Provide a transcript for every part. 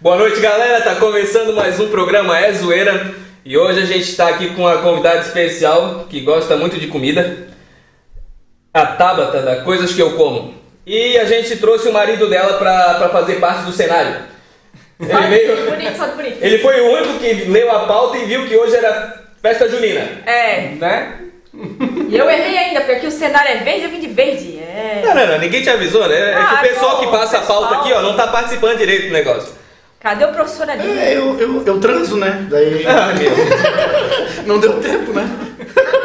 Boa noite, galera. Tá começando mais um programa É Zoeira. E hoje a gente está aqui com uma convidada especial que gosta muito de comida. A Tabata, da Coisas Que Eu Como. E a gente trouxe o marido dela pra, pra fazer parte do cenário. Ele, veio, bonito, só bonito. ele foi o único que leu a pauta e viu que hoje era festa junina. É, Né? E eu errei ainda, porque aqui o cenário é verde, eu vim de verde. É. Não, não, não, ninguém te avisou, né? É que o Ah, pessoal pô, que passa a pauta pessoal. aqui, ó, não tá participando direito do negócio. Cadê o profissionalismo? É, eu, eu, eu transo, né? Daí Ah, não deu tempo, né?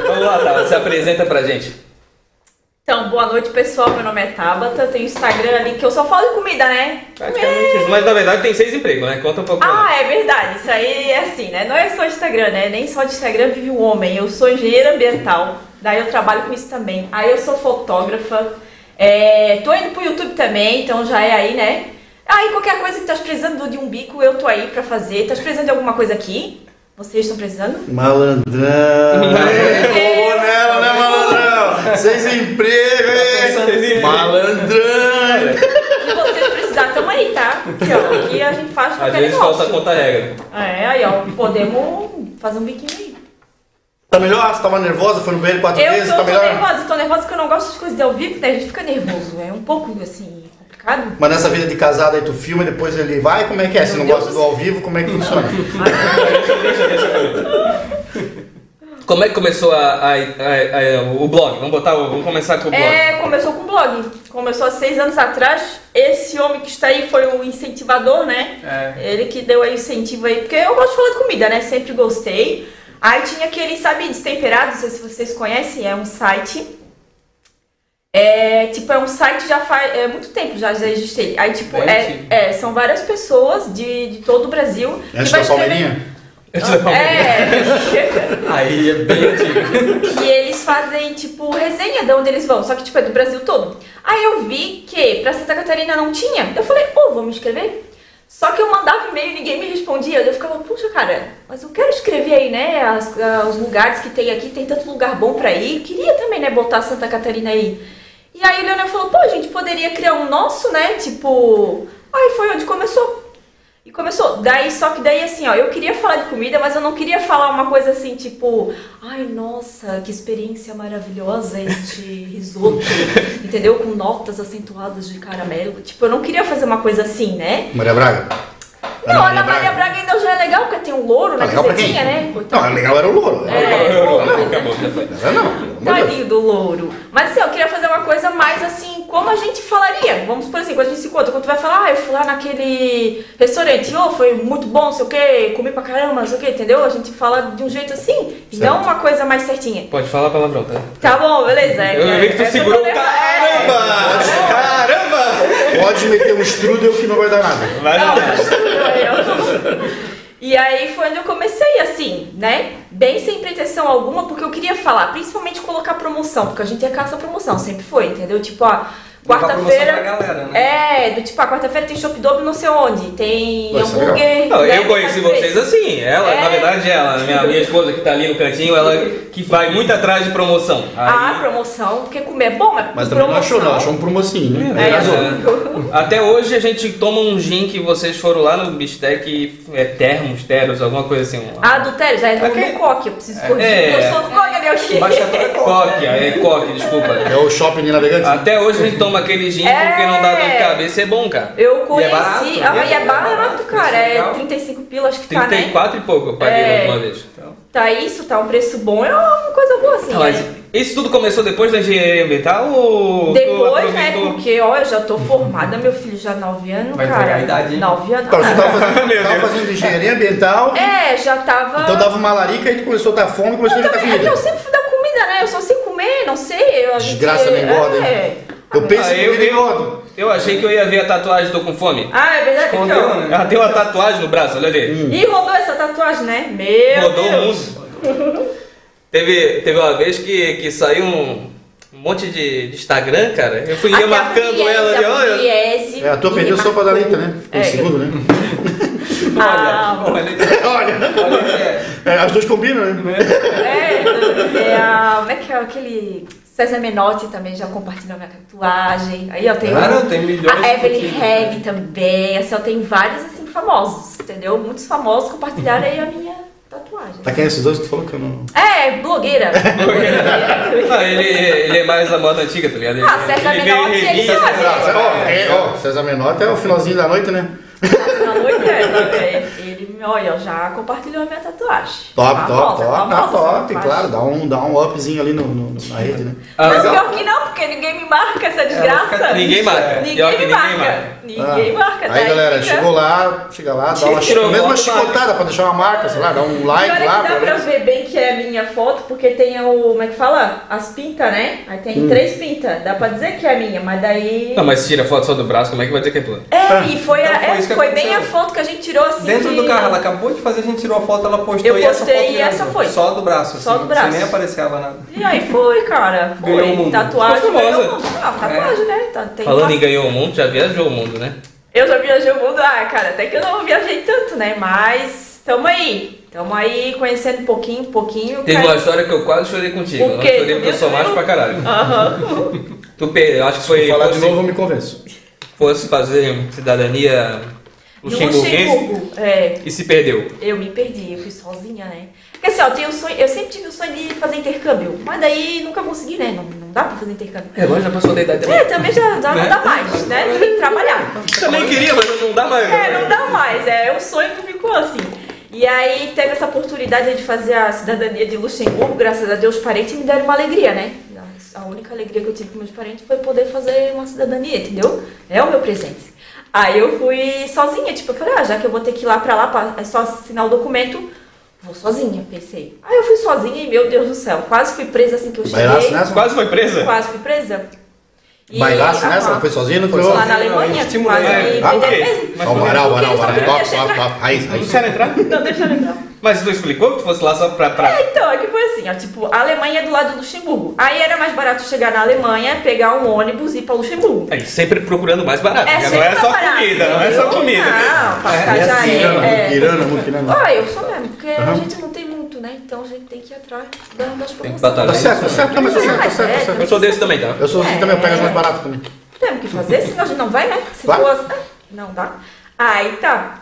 Vamos lá, Tabata, se apresenta pra gente. Então, boa noite, pessoal. Meu nome é Tabata. Tem o Instagram ali que eu só falo de comida, né? Praticamente isso. Mas na verdade tem seis empregos, né? Conta um pouco. Ah, é verdade. Isso aí é assim, né? Não é só Instagram, né? Nem só de Instagram vive o homem. Eu sou engenheira ambiental. Daí eu trabalho com isso também. Aí eu sou fotógrafa. É, tô indo pro YouTube também, então já é aí, né? Aí qualquer coisa que tá precisando de um bico, eu tô aí pra fazer. Tá precisando de alguma coisa aqui? Vocês estão precisando? Malandrão. Nela, né, Seis empregos, hein? Malandrão. Se vocês precisarem, tamo aí, tá? Aqui, ó. Aqui a gente faz Às qualquer vezes negócio. falta conta regra. É, aí, ó. Podemos fazer um biquinho aí. Tá melhor? Você tava nervosa? Foi no banheiro quatro Eu vezes? tô, Tá tô melhor? nervosa, tô nervosa porque eu não gosto das coisas de ao vivo, né? A gente fica nervoso. É um pouco, assim, complicado. Mas nessa vida de casado aí tu filma e depois ele vai? Como é que é? Se não Meu gosta Deus do ao vivo, como é que funciona? Como é que começou a, a- a- a- o blog? Vamos botar, o- vamos começar com o blog. É, começou com blog. Começou há seis anos atrás. Esse homem que está aí foi o incentivador, né? É. Ele que deu aí o incentivo aí, porque eu gosto de falar de comida, né? Sempre gostei. Aí tinha aquele, sabe, destemperado, não sei se vocês conhecem, é um site. É, tipo, é um site já faz é, muito tempo já, já existe ele. Aí, tipo, é, é, são várias pessoas de, de todo o Brasil Antes da Palmeirinha? É, Aí é bem antigo. que eles fazem, tipo, resenha de onde eles vão, só que, tipo, é do Brasil todo. Aí eu vi que pra Santa Catarina não tinha, eu falei, ô, vou me inscrever? Só que eu mandava e-mail e ninguém me respondia. Eu ficava, puxa, cara, mas eu quero escrever aí, né, as- ah, os lugares que tem aqui, tem tanto lugar bom pra ir. Queria também, né, botar Santa Catarina aí. E aí o Leonel falou, pô, a gente poderia criar um nosso, né, tipo... Aí foi onde começou. E começou. Daí, só que daí assim, ó, eu queria falar de comida, mas eu não queria falar uma coisa assim, tipo, ai, nossa, que experiência maravilhosa este risoto, entendeu? Com notas acentuadas de caramelo. Tipo, eu não queria fazer uma coisa assim, né? Maria Braga? Não, a Ana Maria Braga ainda já é legal, porque tem um louro na Tá legal pra quem? casetinha, né? Não, Coitado. é legal era o louro. É. Não, não. Tadinho do louro. Mas assim, eu queria fazer uma coisa mais assim, como a gente falaria. Vamos por assim, quando a gente se encontra, quando tu vai falar, ah, eu fui lá naquele restaurante, ô, foi muito bom, não sei o quê, comi pra caramba, não sei o quê, entendeu? A gente fala de um jeito assim, Certo. não uma coisa mais certinha. Pode falar palavrão, tá? Tá bom, beleza. É, Eu vi que tu é, segurou. tô nervosa. Caramba! Caramba! Pode meter um strudel que não vai dar nada. Vai Não, tudo bem. E aí foi onde eu comecei assim, né? Bem sem pretensão alguma, porque eu queria falar, principalmente colocar promoção, porque a gente é caça promoção, sempre foi, entendeu? Tipo, ó, quarta-feira. né? É, do tipo, a quarta-feira tem shopping dobro não sei onde, tem hambúrguer. Não, né, eu conheci vocês assim. Ela, É. na verdade, ela, minha, minha esposa que tá ali no cantinho, ela que vai muito atrás de promoção. Ah, Aí, promoção, porque comer é bom, mas, Mas também não promoção. achou, não. Achou um promocinho, né? É, assim, até hoje a gente toma um gin que vocês foram lá no Bistec, é termos, teros, alguma coisa assim. Ah, do Teles, é do, Aqui- do coque, eu preciso corrigir. É. Eu sou do coque, meu filho. Coque, é coque, desculpa. É o shopping de navegantes? Até hoje a gente toma aquele gin É. porque não dá dor de cabeça, é bom, cara. Eu E é conheci. barato, ah, né? e é barato, cara. É Legal. 35 pila, acho que tá, né? 34 e pouco eu paguei É. última vez. Então. Tá isso, tá um preço bom, é uma coisa boa assim. Ah, mas né? isso tudo começou depois da engenharia ambiental ou Depois, né? Porque, ó, eu já tô formada, meu filho já 9 anos, Vai cara. a idade, hein? 9 anos. Então, você tava fazendo, tava fazendo engenharia ambiental, É, já tava. então dava uma larica e tu começou a dar fome e começou a Eu inventar também, é que eu comida. sempre fui da comida, né? Eu só sei comer, não sei. Eu, a gente- Desgraça, não engorda, hein? É. Eu penso Ah, eu, comida e eu, engordo. eu achei que eu ia ver a tatuagem Tô Com Fome. Ah, é verdade que Escondeu, não. né? Ela tem uma tatuagem no braço, olha ali. E rodou essa tatuagem, né? Meu Rodou o Deus. mundo. teve, teve uma vez que, que saiu um monte de, de Instagram, cara. Eu fui ia Até a marcando Pugliese, ela ali, olha. Pugliese É, a tua me perdeu só pra dar leite, né? Foi É. o segundo, né? Ah, Olha, Olha, olha, é. é, as duas combinam, né? É, é a. Como é que é aquele César Menotti também já compartilhou minha tatuagem. Aí eu tenho Cara, tem milhões a Evelyn. Reg também. Assim, eu tenho vários assim famosos, entendeu? Muitos famosos compartilharam aí a minha tatuagem. Tá quem é esses dois que tu falou que eu não. É, blogueira. Ah, ele, ele é mais a moda antiga, tá ligado? Ah, César ele Menotti, ele sabe. César- César, ó, é, César Menotti é o finalzinho da noite, né? Na noite é, também. Olha, já compartilhou a minha tatuagem. Top, top, Famosa, top. famosa Tá top, tatuagem. claro. Dá um, dá um upzinho ali no, no- na rede, né? Ah, Mas pior que não, porque ninguém me marca essa desgraça. Ninguém marca. Ninguém me marca. marca. Ninguém Ah, marca. Aí, daí galera, fica- chegou lá, chega lá, dá uma, Tirou mesmo uma foto, chicotada pra deixar uma marca, sei lá, dá um like é lá. que dá pra ver. bem que é a minha foto, porque tem o. Como é que fala? As pintas, né? Aí tem Hum. três pintas. Dá pra dizer que é minha, mas daí. Não, mas se tira foto só do braço, como é que vai dizer que é tua? É, e foi, a- Então foi é, bem a foto que a gente tirou assim. Dentro de- do carro, ela acabou de fazer, a gente tirou a foto, ela postou Eu e essa postei foto e essa foi. Só do braço, Só assim, do braço. Sem nem aparecava nada. E aí foi, cara. Foi. Ganhou o mundo. Tatuagem. Ganhou o mundo. Ah, tatuagem, né? Tá- tem Falando lá- em ganhou o mundo, já viajou o mundo, né? Eu já viajei o mundo, ah, cara, até que eu não viajei tanto, né? Mas tamo aí. Tamo aí conhecendo um pouquinho, um pouquinho. Teve cara. uma história que eu quase chorei contigo. O Eu chorei porque eu sou macho pra caralho. Aham. Tu, per- eu acho que foi. Se falar de fosse, novo, eu me convenço. fosse fazer cidadania De Luxemburgo. É, e se perdeu. eu me perdi, eu fui sozinha, né? Porque assim, ó, eu, tenho um sonho, eu sempre tive o sonho de fazer intercâmbio, mas daí nunca consegui, né? Não, não dá pra fazer intercâmbio. É, agora já passou da idade também. É, também já já não dá mais, né? Tem que trabalhar. Também queria, mas não dá mais. É, não dá mais, é o sonho que ficou assim. E aí teve essa oportunidade de fazer a cidadania de Luxemburgo, graças a Deus os parentes me deram uma alegria, né? A única alegria que eu tive com meus parentes foi poder fazer uma cidadania, entendeu? É o meu presente. Aí eu fui sozinha, tipo, eu falei, ah, já que eu vou ter que ir lá pra lá, pra, é só assinar o documento, vou sozinha, pensei. Aí eu fui sozinha e, meu Deus do céu, quase fui presa assim que eu cheguei. Bailaço nessa? Quase foi presa? Quase fui presa. E- Bailaço nessa? Ela foi sozinha, não foi Foi Lá sozinha? na Alemanha, quase me Ah, quê? mesmo. Ó, varal, varal, varal. não deixam ó, entrar. Raiz? Não, deixa eu entrar. Mas tu explicou que tu fosse lá só pra. pra... É, então, é que foi assim, ó, tipo, a Alemanha é do lado do Luxemburgo. Aí era mais barato chegar na Alemanha, pegar um ônibus e ir pra Luxemburgo. Aí, sempre procurando mais barato. É, não é só barato, comida, não é só comida. Não, passar É já assim, é. né? é. Muquirana, muquirana. Ah, eu sou mesmo, porque a Aham. gente não tem muito, né? Então a gente tem que ir atrás da- das que promoções. batalhar. Tá certo, tá certo, não, mas tá certo, tá certo, tá certo. Eu sou desse também, tá? Eu sou assim É. também, eu pego as mais baratas também. Temos que fazer, senão a gente não vai, né? Se Claro. fosse. Ah, Não dá. Aí tá.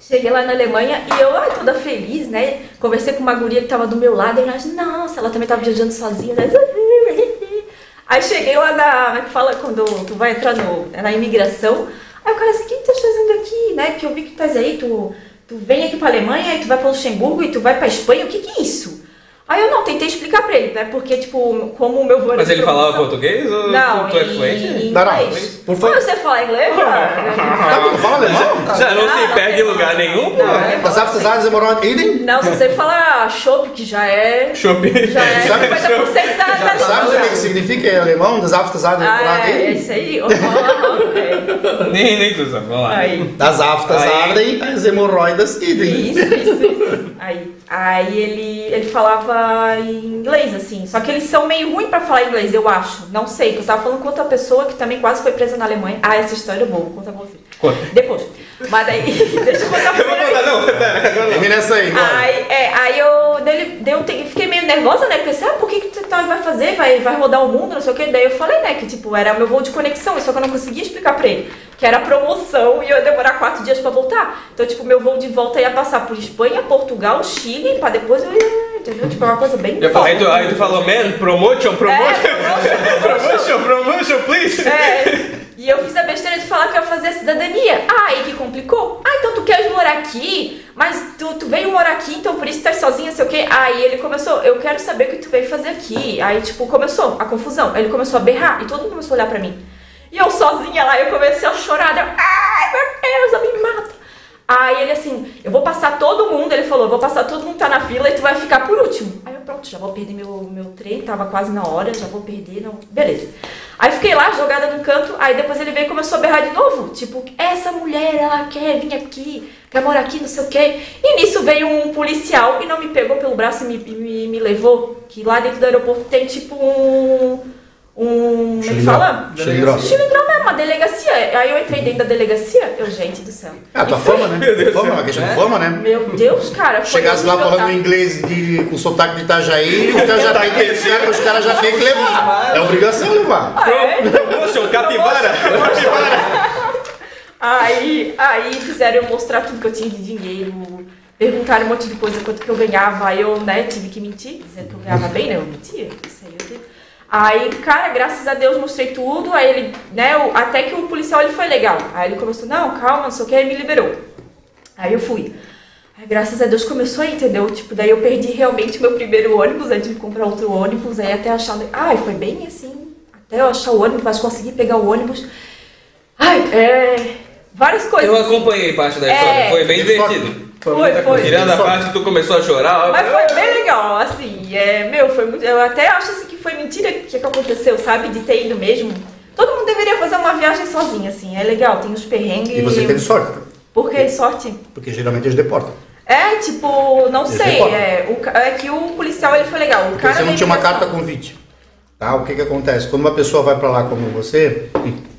Cheguei lá na Alemanha e eu, ai, toda feliz, né? Conversei com uma guria que tava do meu lado e ela, nossa, ela também tava viajando sozinha, né? Aí cheguei lá na. Como é que fala quando tu vai entrar no, na imigração? Aí o cara assim, o que tu tá fazendo aqui, né? Que eu vi que tu estás aí, tu, tu vem aqui pra Alemanha e tu vai pra Luxemburgo e tu vai pra Espanha, o que que é isso? Aí eu não, tentei explicar pra ele, né? Porque, tipo, como o meu voo era Mas ele falava português ou Não, tu, é em, fluente? em Não, não, inglês. por favor. Ah, você fala inglês? Tá, não fala alemão? Já não Não, se não perde em sei lugar nenhum, pô. Não, é- Das aftasadas demorou idem? Não, se você falar chopp, que já é. Shopping. Já é Sabe- 50% da, da Sabe o que, que língua. significa em alemão? Das aftasadas Ah, demorou é, é idem? isso aí. É. Nem, nem tu sabe, vamos lá. Aí. Das aftas Aí. as hemorroidas idem. Isso, isso, isso. Aí, aí ele, ele falava em inglês, assim. Só que eles são meio ruins pra falar inglês, eu acho. Não sei, que eu tava falando com outra pessoa que também quase foi presa na Alemanha. Ah, essa história eu vou contar pra você. Conta. Depois. Mas daí, deixa eu contar Eu vou contar, não, pera, agora não. Termina essa aí. Aí, é, aí eu dele, deu, fiquei meio nervosa, né? Pensei, ah, por que, que tu tá- vai fazer? Vai, vai rodar o mundo, não sei o quê. Daí eu falei, né, que tipo, era meu voo de conexão, só que eu não conseguia explicar pra ele. Que era promoção e eu ia demorar quatro dias pra voltar. Então, tipo, meu voo de volta ia passar por Espanha, Portugal, Chile, pra depois eu ia, entendeu? Tipo, é uma coisa bem. Eu falei, aí, tu, falou, man, promotion, promotion. É, promotion, promotion, please. É. E eu fiz a besteira de falar que eu ia fazer a cidadania. Ah, aí que complicou. Ah, então tu queres morar aqui, mas tu, tu veio morar aqui, então por isso tu tá sozinha, sei o quê. Aí ele começou, eu quero saber o que tu veio fazer aqui. Aí, tipo, começou a confusão. Ele começou a berrar e todo mundo começou a olhar pra mim. E eu sozinha lá, eu comecei a chorar. Eu, Ai, meu Deus, ela me mata. Aí ele assim, eu vou passar todo mundo, ele falou, vou passar todo mundo que tá na fila e tu vai ficar por último. Aí eu, pronto, já vou perder meu, meu trem, tava quase na hora, já vou perder, não. Beleza. Aí fiquei lá, jogada no canto, aí depois ele veio e começou a berrar de novo. Tipo, essa mulher, ela quer vir aqui, quer morar aqui, não sei o quê. E nisso veio um policial e não me pegou pelo braço e me, me, me levou. Que lá dentro do aeroporto tem tipo um um. Como é que fala? Xilindró. Xilindró mesmo, uma delegacia. Aí eu entrei dentro da delegacia, eu, gente do céu. É a tua foi- fama, né? Meu Deus fama, céu. uma questão de É? fama, né? Meu Deus, cara. foi Chegasse lá falando tá? inglês de, com sotaque de Itajaí, o cara já tem que, os caras- os caras já tem que levar. É obrigação levar. Ah, é? Promotion, capivara. Aí, aí fizeram eu mostrar tudo que eu tinha de dinheiro, perguntaram um monte de coisa, quanto que eu ganhava, aí eu, né, tive que mentir, dizendo que eu ganhava bem, né, eu mentia, isso aí eu tive. Aí, cara, graças a Deus mostrei tudo, aí ele, né, até que o policial ele foi legal. Aí ele começou, não, calma, não sei o que, aí me liberou. Aí eu fui. Aí, graças a Deus começou aí, entendeu? Tipo, daí eu perdi realmente meu primeiro ônibus, aí tive que comprar outro ônibus, aí até achar. Ai, foi bem assim, até eu achar o ônibus, mas consegui pegar o ônibus. Ai, é. Várias coisas. Eu acompanhei parte da história, É. foi bem divertido. Foi, foi. Tirando a parte que tu começou a chorar, ó. Mas foi bem legal, assim, é, meu, foi muito. Eu até acho assim que foi mentira o que, que aconteceu, sabe? De ter ido mesmo. Todo mundo deveria fazer uma viagem sozinho, assim, é legal, tem os perrengues. E você teve sorte, Por que sorte? porque geralmente eles deportam. É, tipo, não Eles sei, é, o, é que o policial ele foi legal. O Porque cara você não tinha uma carta convite. Tá? O que que acontece? Quando uma pessoa vai pra lá como você,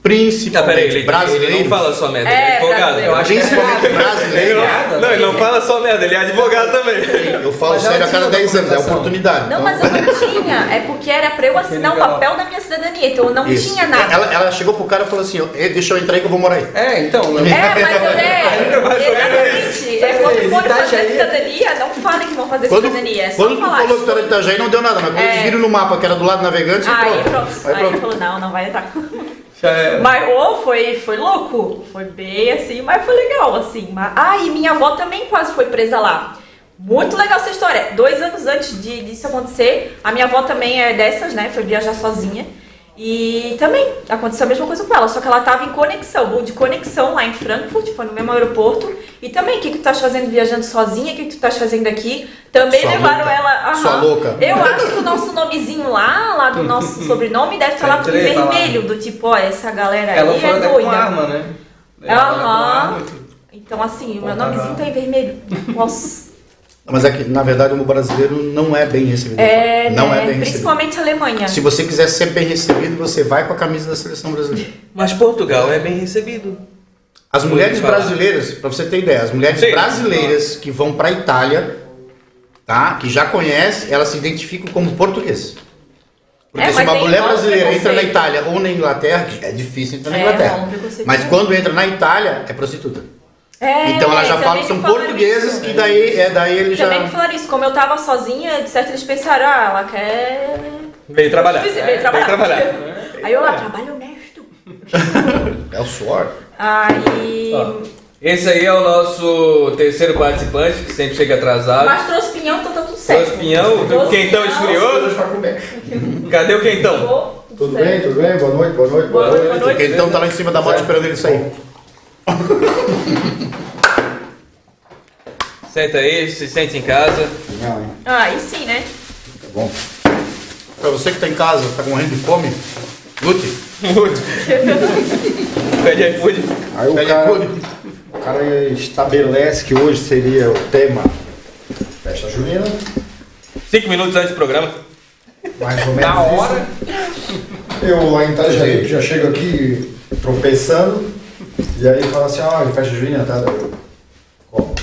Não, principalmente peraí, ele, ele brasileiro, não fala só merda, ele É, é advogado. Eu acho que principalmente brasileiro, Não, ele não fala só merda, ele é advogado também. eu falo Mas sério a cada tinha 10 anos, é oportunidade. Não, mas eu não tinha. É porque era pra eu assinar o legal. papel da minha cidadania, então eu não Isso. tinha nada. Ela, ela chegou pro cara e falou assim: deixa eu entrar aí que eu vou morar aí. É, então. É, mas eu, é, exatamente. É quando forem tá fazer cidadania, não falem que vão fazer Quando, cidadania. É só quando tu falou que tu era de Itajaí, não deu nada, mas quando É. eles viram no mapa que era do lado navegante, Aí pronto. pronto. Aí Aí ele pronto. falou, não, não vai entrar. Já é. Mas ô, foi, foi louco. Foi bem assim, mas foi legal, assim. Mas, ah, e minha avó também quase foi presa lá. Muito legal essa história. Dois anos antes de, disso acontecer, a minha avó também é dessas, né? Foi viajar sozinha. E também aconteceu a mesma coisa com ela, só que ela tava em conexão, voo de conexão lá em Frankfurt, foi no mesmo aeroporto. E também, o que, que tu estás fazendo viajando sozinha? O que, que tu estás fazendo aqui? Também Sua levaram louca. ela. aham. Sua louca. Eu acho que o nosso nomezinho lá, lá do nosso sobrenome, deve estar lá Tem em treta lá. vermelho, do tipo, ó, essa galera aí Ela foi é doida. com arma, né? Aham. tudo. Então, assim, o meu nomezinho tá em vermelho. Nossa. Mas é que, na verdade, o brasileiro não é bem recebido. É, não né? é bem recebido. Principalmente a Alemanha. Se você quiser ser bem recebido, você vai com a camisa da seleção brasileira. Mas Portugal é bem recebido. As mulheres brasileiras, pra você ter ideia, as mulheres Sim. brasileiras que vão pra Itália, tá? Que já conhecem, elas se identificam como portuguesas. Porque É, se mas uma mulher brasileira entra na. Itália ou na Inglaterra, é difícil entrar na É, Inglaterra. preconceito Mas quando entra na Itália, é prostituta. É, então ela já também fala que são portuguesas, isso. que daí, é, daí eles já. Também me falaram isso. Como eu tava sozinha, de certo eles pensaram, ah, ela quer... Veio trabalhar. Veio É, trabalhar. Trabalhar. Aí eu lá, trabalho honesto. É o suor. Aí... Ó, Esse aí é o nosso terceiro participante, que sempre chega atrasado. Mas trouxe pinhão, então tá tudo certo. Trouxe pinhão, o Trouxe quentão pinhão. esfriou. Cadê o quentão? Tudo certo. bem, tudo bem? Boa noite, boa noite, Boa noite, boa noite. O então tá lá em cima da moto esperando ele sair. Senta aí, se sente em casa. Não, hein? Ah, aí sim, né? Tá bom. Pra você que tá em casa, tá morrendo de fome, lute. Muito. Pede iFood. Aí o Pede cara, iFood. o cara estabelece que hoje seria o tema festa junina, Cinco minutos antes do programa. mais ou menos Na isso. hora. Eu lá em Itajaí já chego aqui tropeçando e aí fala assim, ah, festa junina, tá? Eu, Como?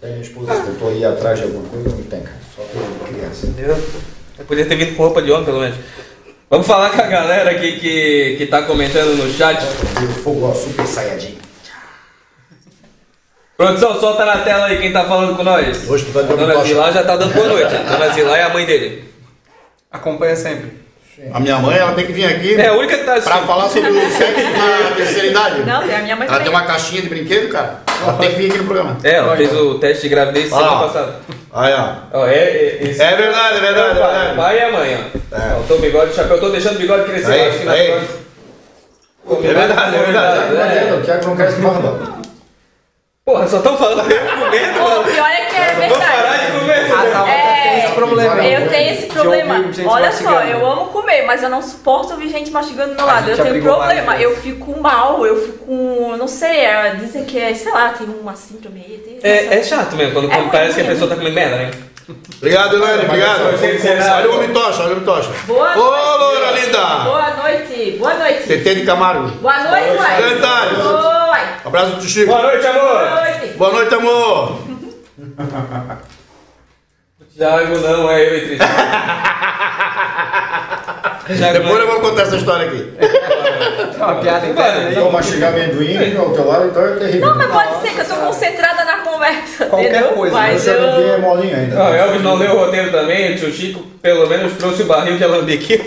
Tem a esposa tentou ir atrás de alguma coisa, não tem, cara. Só tem criança. Entendeu? Eu podia ter vindo com roupa de homem, pelo menos. Vamos falar com a galera aqui que, que tá comentando no chat. Viu fogo ó, super saiyajin. Produção, solta na tela aí quem tá falando com nós. Hoje tu de A dona. Zilá já tá dando boa noite. A dona Zilá é a mãe dele. Acompanha sempre. A minha mãe, ela tem que vir aqui É a única que tá pra assistindo. falar sobre o sexo na terceira idade. Não, tem a minha mãe Ela também. tem uma caixinha de brinquedo, cara. Ela tem que vir aqui no programa. É, ela fez o teste de gravidez semana passada. Aí, ó. Ó, é, é, esse- É verdade, é verdade, o é pai, verdade. o pai e a mãe, ó. É. Ó, tô bigode, chapéu, tô deixando o bigode crescer. Aí, eu acho que na aí. próxima- É verdade, é verdade. É. o Thiago não quer se. Porra, só tão falando eu comendo, Pô, mano. o pior é que é verdade. de comer. A Thalma É, tem esse problema. Eu tenho esse problema. Olha só, eu amo comer, mas eu não suporto ouvir gente mastigando do meu lado. Eu tenho problema. Eu fico mal, eu fico com. Não sei, é, dizem que é, sei lá, tem uma síndrome aí. tem- É, é chato mesmo, quando, É quando parece que a pessoa tá comendo merda, né? Obrigado, Elaine, obrigado. Olha o homem tocha, olha o homem tocha. Boa Ô, noite. loura linda! Boa noite. Boa noite. TT de Camargo. Boa noite, uai. Cantares. Abraço do Chico. Boa noite, amor! Boa noite. Boa noite, amor. Thiago não é eu e. Thiago Depois eu é- vou contar essa história aqui. Tem uma piada interna. Então mastigar amendoim ao teu lado, então é terrível. Não, mas pode ser que eu tô concentrada na conversa. Qualquer entendeu? coisa, Mas Esse amendoim é eu. molinho ainda. Não, Elvis não leu o roteiro também, o tio Chico pelo menos trouxe o barril de alambique.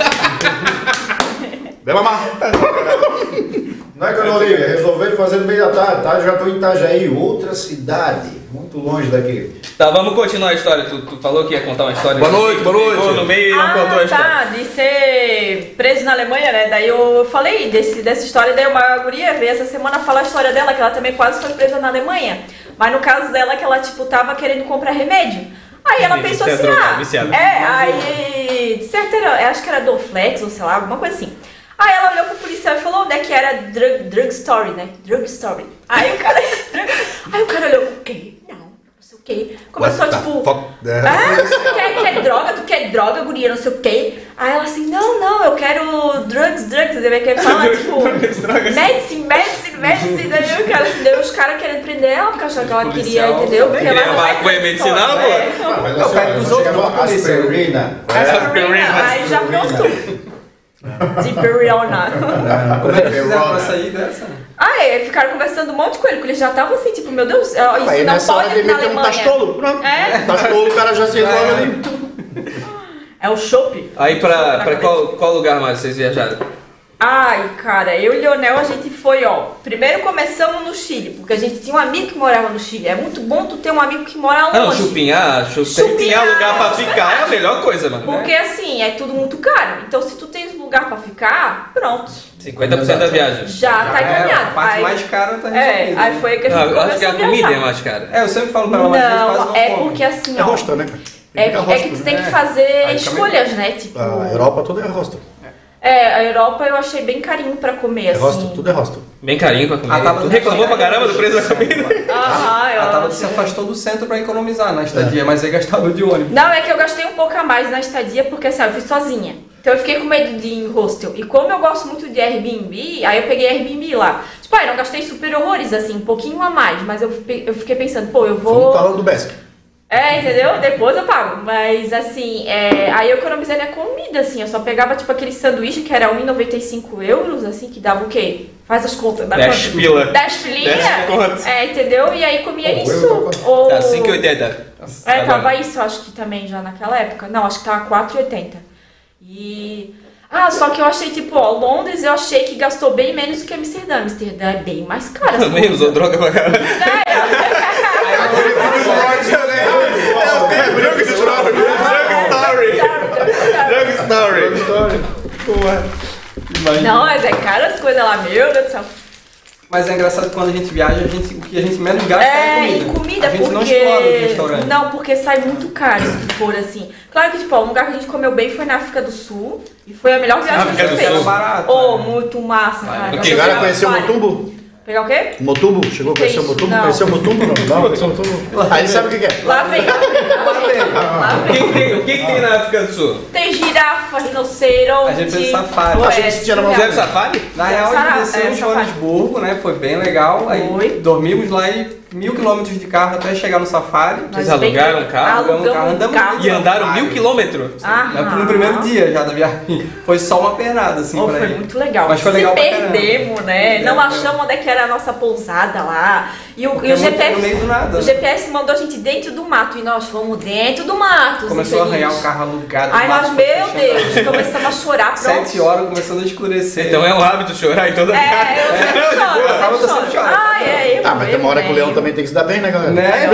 Vem mamar. Não é que eu não li, é resolver fazer no meio da tarde, tá? Eu já tô em Itajaí, outra cidade, muito longe daqui. Tá, vamos continuar a história. Tu, tu falou que ia contar uma história. Boa noite, boa noite. Ficou no meio e não contou a Ah, história. tá, de ser preso na Alemanha, né? Daí eu falei desse, dessa história, daí uma guria veio essa semana falar a história dela, que ela também quase foi presa na Alemanha. Mas no caso dela, que ela, tipo, tava querendo comprar remédio. Aí ela pensou é assim, ah, viciada. é, aí, de certo, acho que era Dorflex, ou sei lá, alguma coisa assim. Aí ela olhou pro policial e falou onde é que era drug, drug story, né? Drug story. Aí o cara, aí o cara olhou, o quê? Não, não sei o quê. Começou, What tipo, ah, tu quer, quer droga? Tu quer droga, guria, não sei o quê? Aí ela assim, não, não, eu quero drugs, drugs. Ele quer falar, tipo, medicine, medicine, medicine. Daí o cara, assim, daí os caras querendo prender ela, porque achavam que ela queria, entendeu? Porque Queria ela não é drug medicinal, store, pô? é. Ah, Eu pego não outros pra aspirina. Aspirina, aí já pronto. Diperiona. Como é que fizeram pra sair dessa? Aí ficaram conversando um monte com ele, porque ele já tava assim, tipo, meu Deus, isso Aí não nessa hora pode de na meter um Alemanha. tastolo. Pronto. É? Tastolo, o cara já se resolve ali. É o chopp. Aí pra, pra qual, qual lugar mais vocês viajaram? Ai, cara, eu e Leonel a gente foi, ó. Primeiro começamos no Chile, porque a gente tinha um amigo que morava no Chile. É muito bom tu ter um amigo que mora Ah, não, longe. chupinhar, chupinhar, Chupinhar. lugar pra ficar é a melhor coisa, mano. Porque assim, é tudo muito caro. Então se tu tens lugar pra ficar, pronto. 50% da viagem. Já tá É, encaminhado. a parte aí, mais cara tá É, resolvida. aí foi que a gente Ah, eu começou acho que a a comida é mais cara. É, eu sempre falo pra ela, mas Não, não é porque assim, É ó. rosto, né? É, Fica é que tu né? tem que É. fazer escolhas, né? Tipo. A Europa tudo é rosto. É, a Europa eu achei bem carinho pra comer, É assim. rosto, tudo é rosto. Bem carinho com a comida. Ah, tava tu reclamou pra caramba do preço da comida? Aham, eu Ela tava se afastou do centro pra economizar na estadia, mas aí gastava de ônibus. Não, é que eu gastei um pouco a mais na estadia, porque assim, eu fui sozinha. Então eu fiquei com medo de ir em hostel. E como eu gosto muito de Airbnb, aí eu peguei Airbnb lá. Tipo, aí não gastei super horrores, assim, um pouquinho a mais. Mas eu, pe- eu fiquei pensando, pô, eu Vamos vou. falando do Besc. É, entendeu? Depois eu pago. Mas assim, é... aí eu economizei minha comida, assim. Eu só pegava, tipo, aquele sanduíche que era 1,95 euros, assim, que dava o quê? Faz as contas. Dá 10 quanto? pila. 10 pilinha? 10 conto. É, entendeu? E aí comia Oh, isso. Ou... Tá 5,80. É, Agora. tava isso, acho que também já naquela época. Não, acho que tava 4,80. E. Ah, só que eu achei, tipo, ó, Londres eu achei que gastou bem menos do que Amsterdã. Amsterdã é bem mais caro. Também usou droga pra caramba. É, Drug Story. Drug Story. Não, mas é caro as coisas lá, meu Deus do céu. Mas é engraçado que quando a gente viaja, a gente, o que a gente menos gasta é, É, comida. e comida, a gente porque. não explora o restaurante. Não, porque sai muito caro se tu for assim. Claro que, tipo, ó, um lugar que a gente comeu bem foi na África do Sul. E foi a melhor viagem que África a do gente Sul. fez. barato, Oh, né? muito massa, cara. Eu que? Chegaram a que conhecer o vale. Pegar o quê? Motumbo? Chegou a Que conhecer o? Motumbo? Não. Conheceu o Motumbo? Não, não conheceu o Motumbo. Aí ele sabe o que que é. Lá vem, lá vem, lá vem. Lá O que, tem, o que, que tem na África do Sul? Tem girafa, rinoceronte. A gente fez safari. Achei que tinha surreal. Fizeram safari? Na real, a gente desceu é, em safari. Joanesburgo, né? Foi bem legal. Aí dormimos lá e mil quilômetros de carro até chegar no safari. Vocês alugaram um carro? Alugamos um carro, um andamos carro. E andaram mil quilômetros? Ah, No primeiro dia já da viagem. Foi só uma pernada, assim, Oh, pra foi ir. muito legal. Mas foi Se legal perdemos, né? Não achamos onde é que era a nossa pousada lá. E o, e o é GPS. no meio do nada, O né? GPS mandou a gente dentro do mato. E nós fomos dentro do mato. Começou a arranhar o carro alugado. Ai, mato nós, foi meu. Deus, começamos a chorar. Pronto. Sete horas começando a escurecer. Então é um hábito chorar em toda É, eu sempre É, choro, eu sempre choro. Ai, é, eu Ah, mas tem uma hora que o leão também tem que se dar bem, né, galera? Né?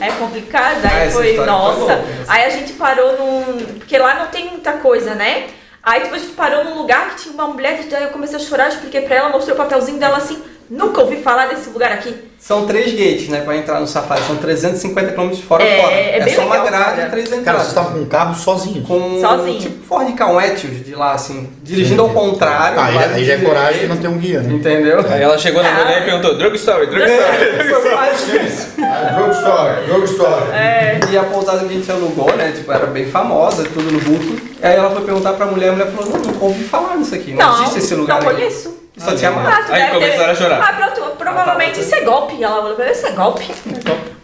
É complicado, Ah, aí essa foi, nossa. Aí a gente parou num. Porque lá não tem muita coisa, né? Aí tipo, a gente parou num lugar que tinha uma mulher, daí eu comecei a chorar, expliquei pra ela, mostrei o papelzinho dela assim, Nunca ouvi falar desse lugar aqui. São três gates, né, pra entrar no safari. São 350 km fora É, fora. é bem só uma legal, grade cara. e três Cara, entradas. vocês estavam com um carro sozinho. com Sozinho. tipo Ford Ka Etios de lá, assim, dirigindo ao contrário. Ah, aí, aí já é coragem de não ter um guia, né? Entendeu? Aí ela chegou na Ah. mulher e perguntou: drugstore. Foi quase isso. Ah, Drugstore, drugstore. É. E a pousada que a gente alugou, né? Tipo, era bem famosa, tudo no Booking. Aí ela foi perguntar pra mulher, a mulher falou, não, nunca ouvi falar nisso aqui. Não, existe esse lugar Não aqui. Só tinha mato. Ah, Aí deve começaram a chorar. Ah, pronto, provavelmente isso é golpe. Ela falou, isso é golpe.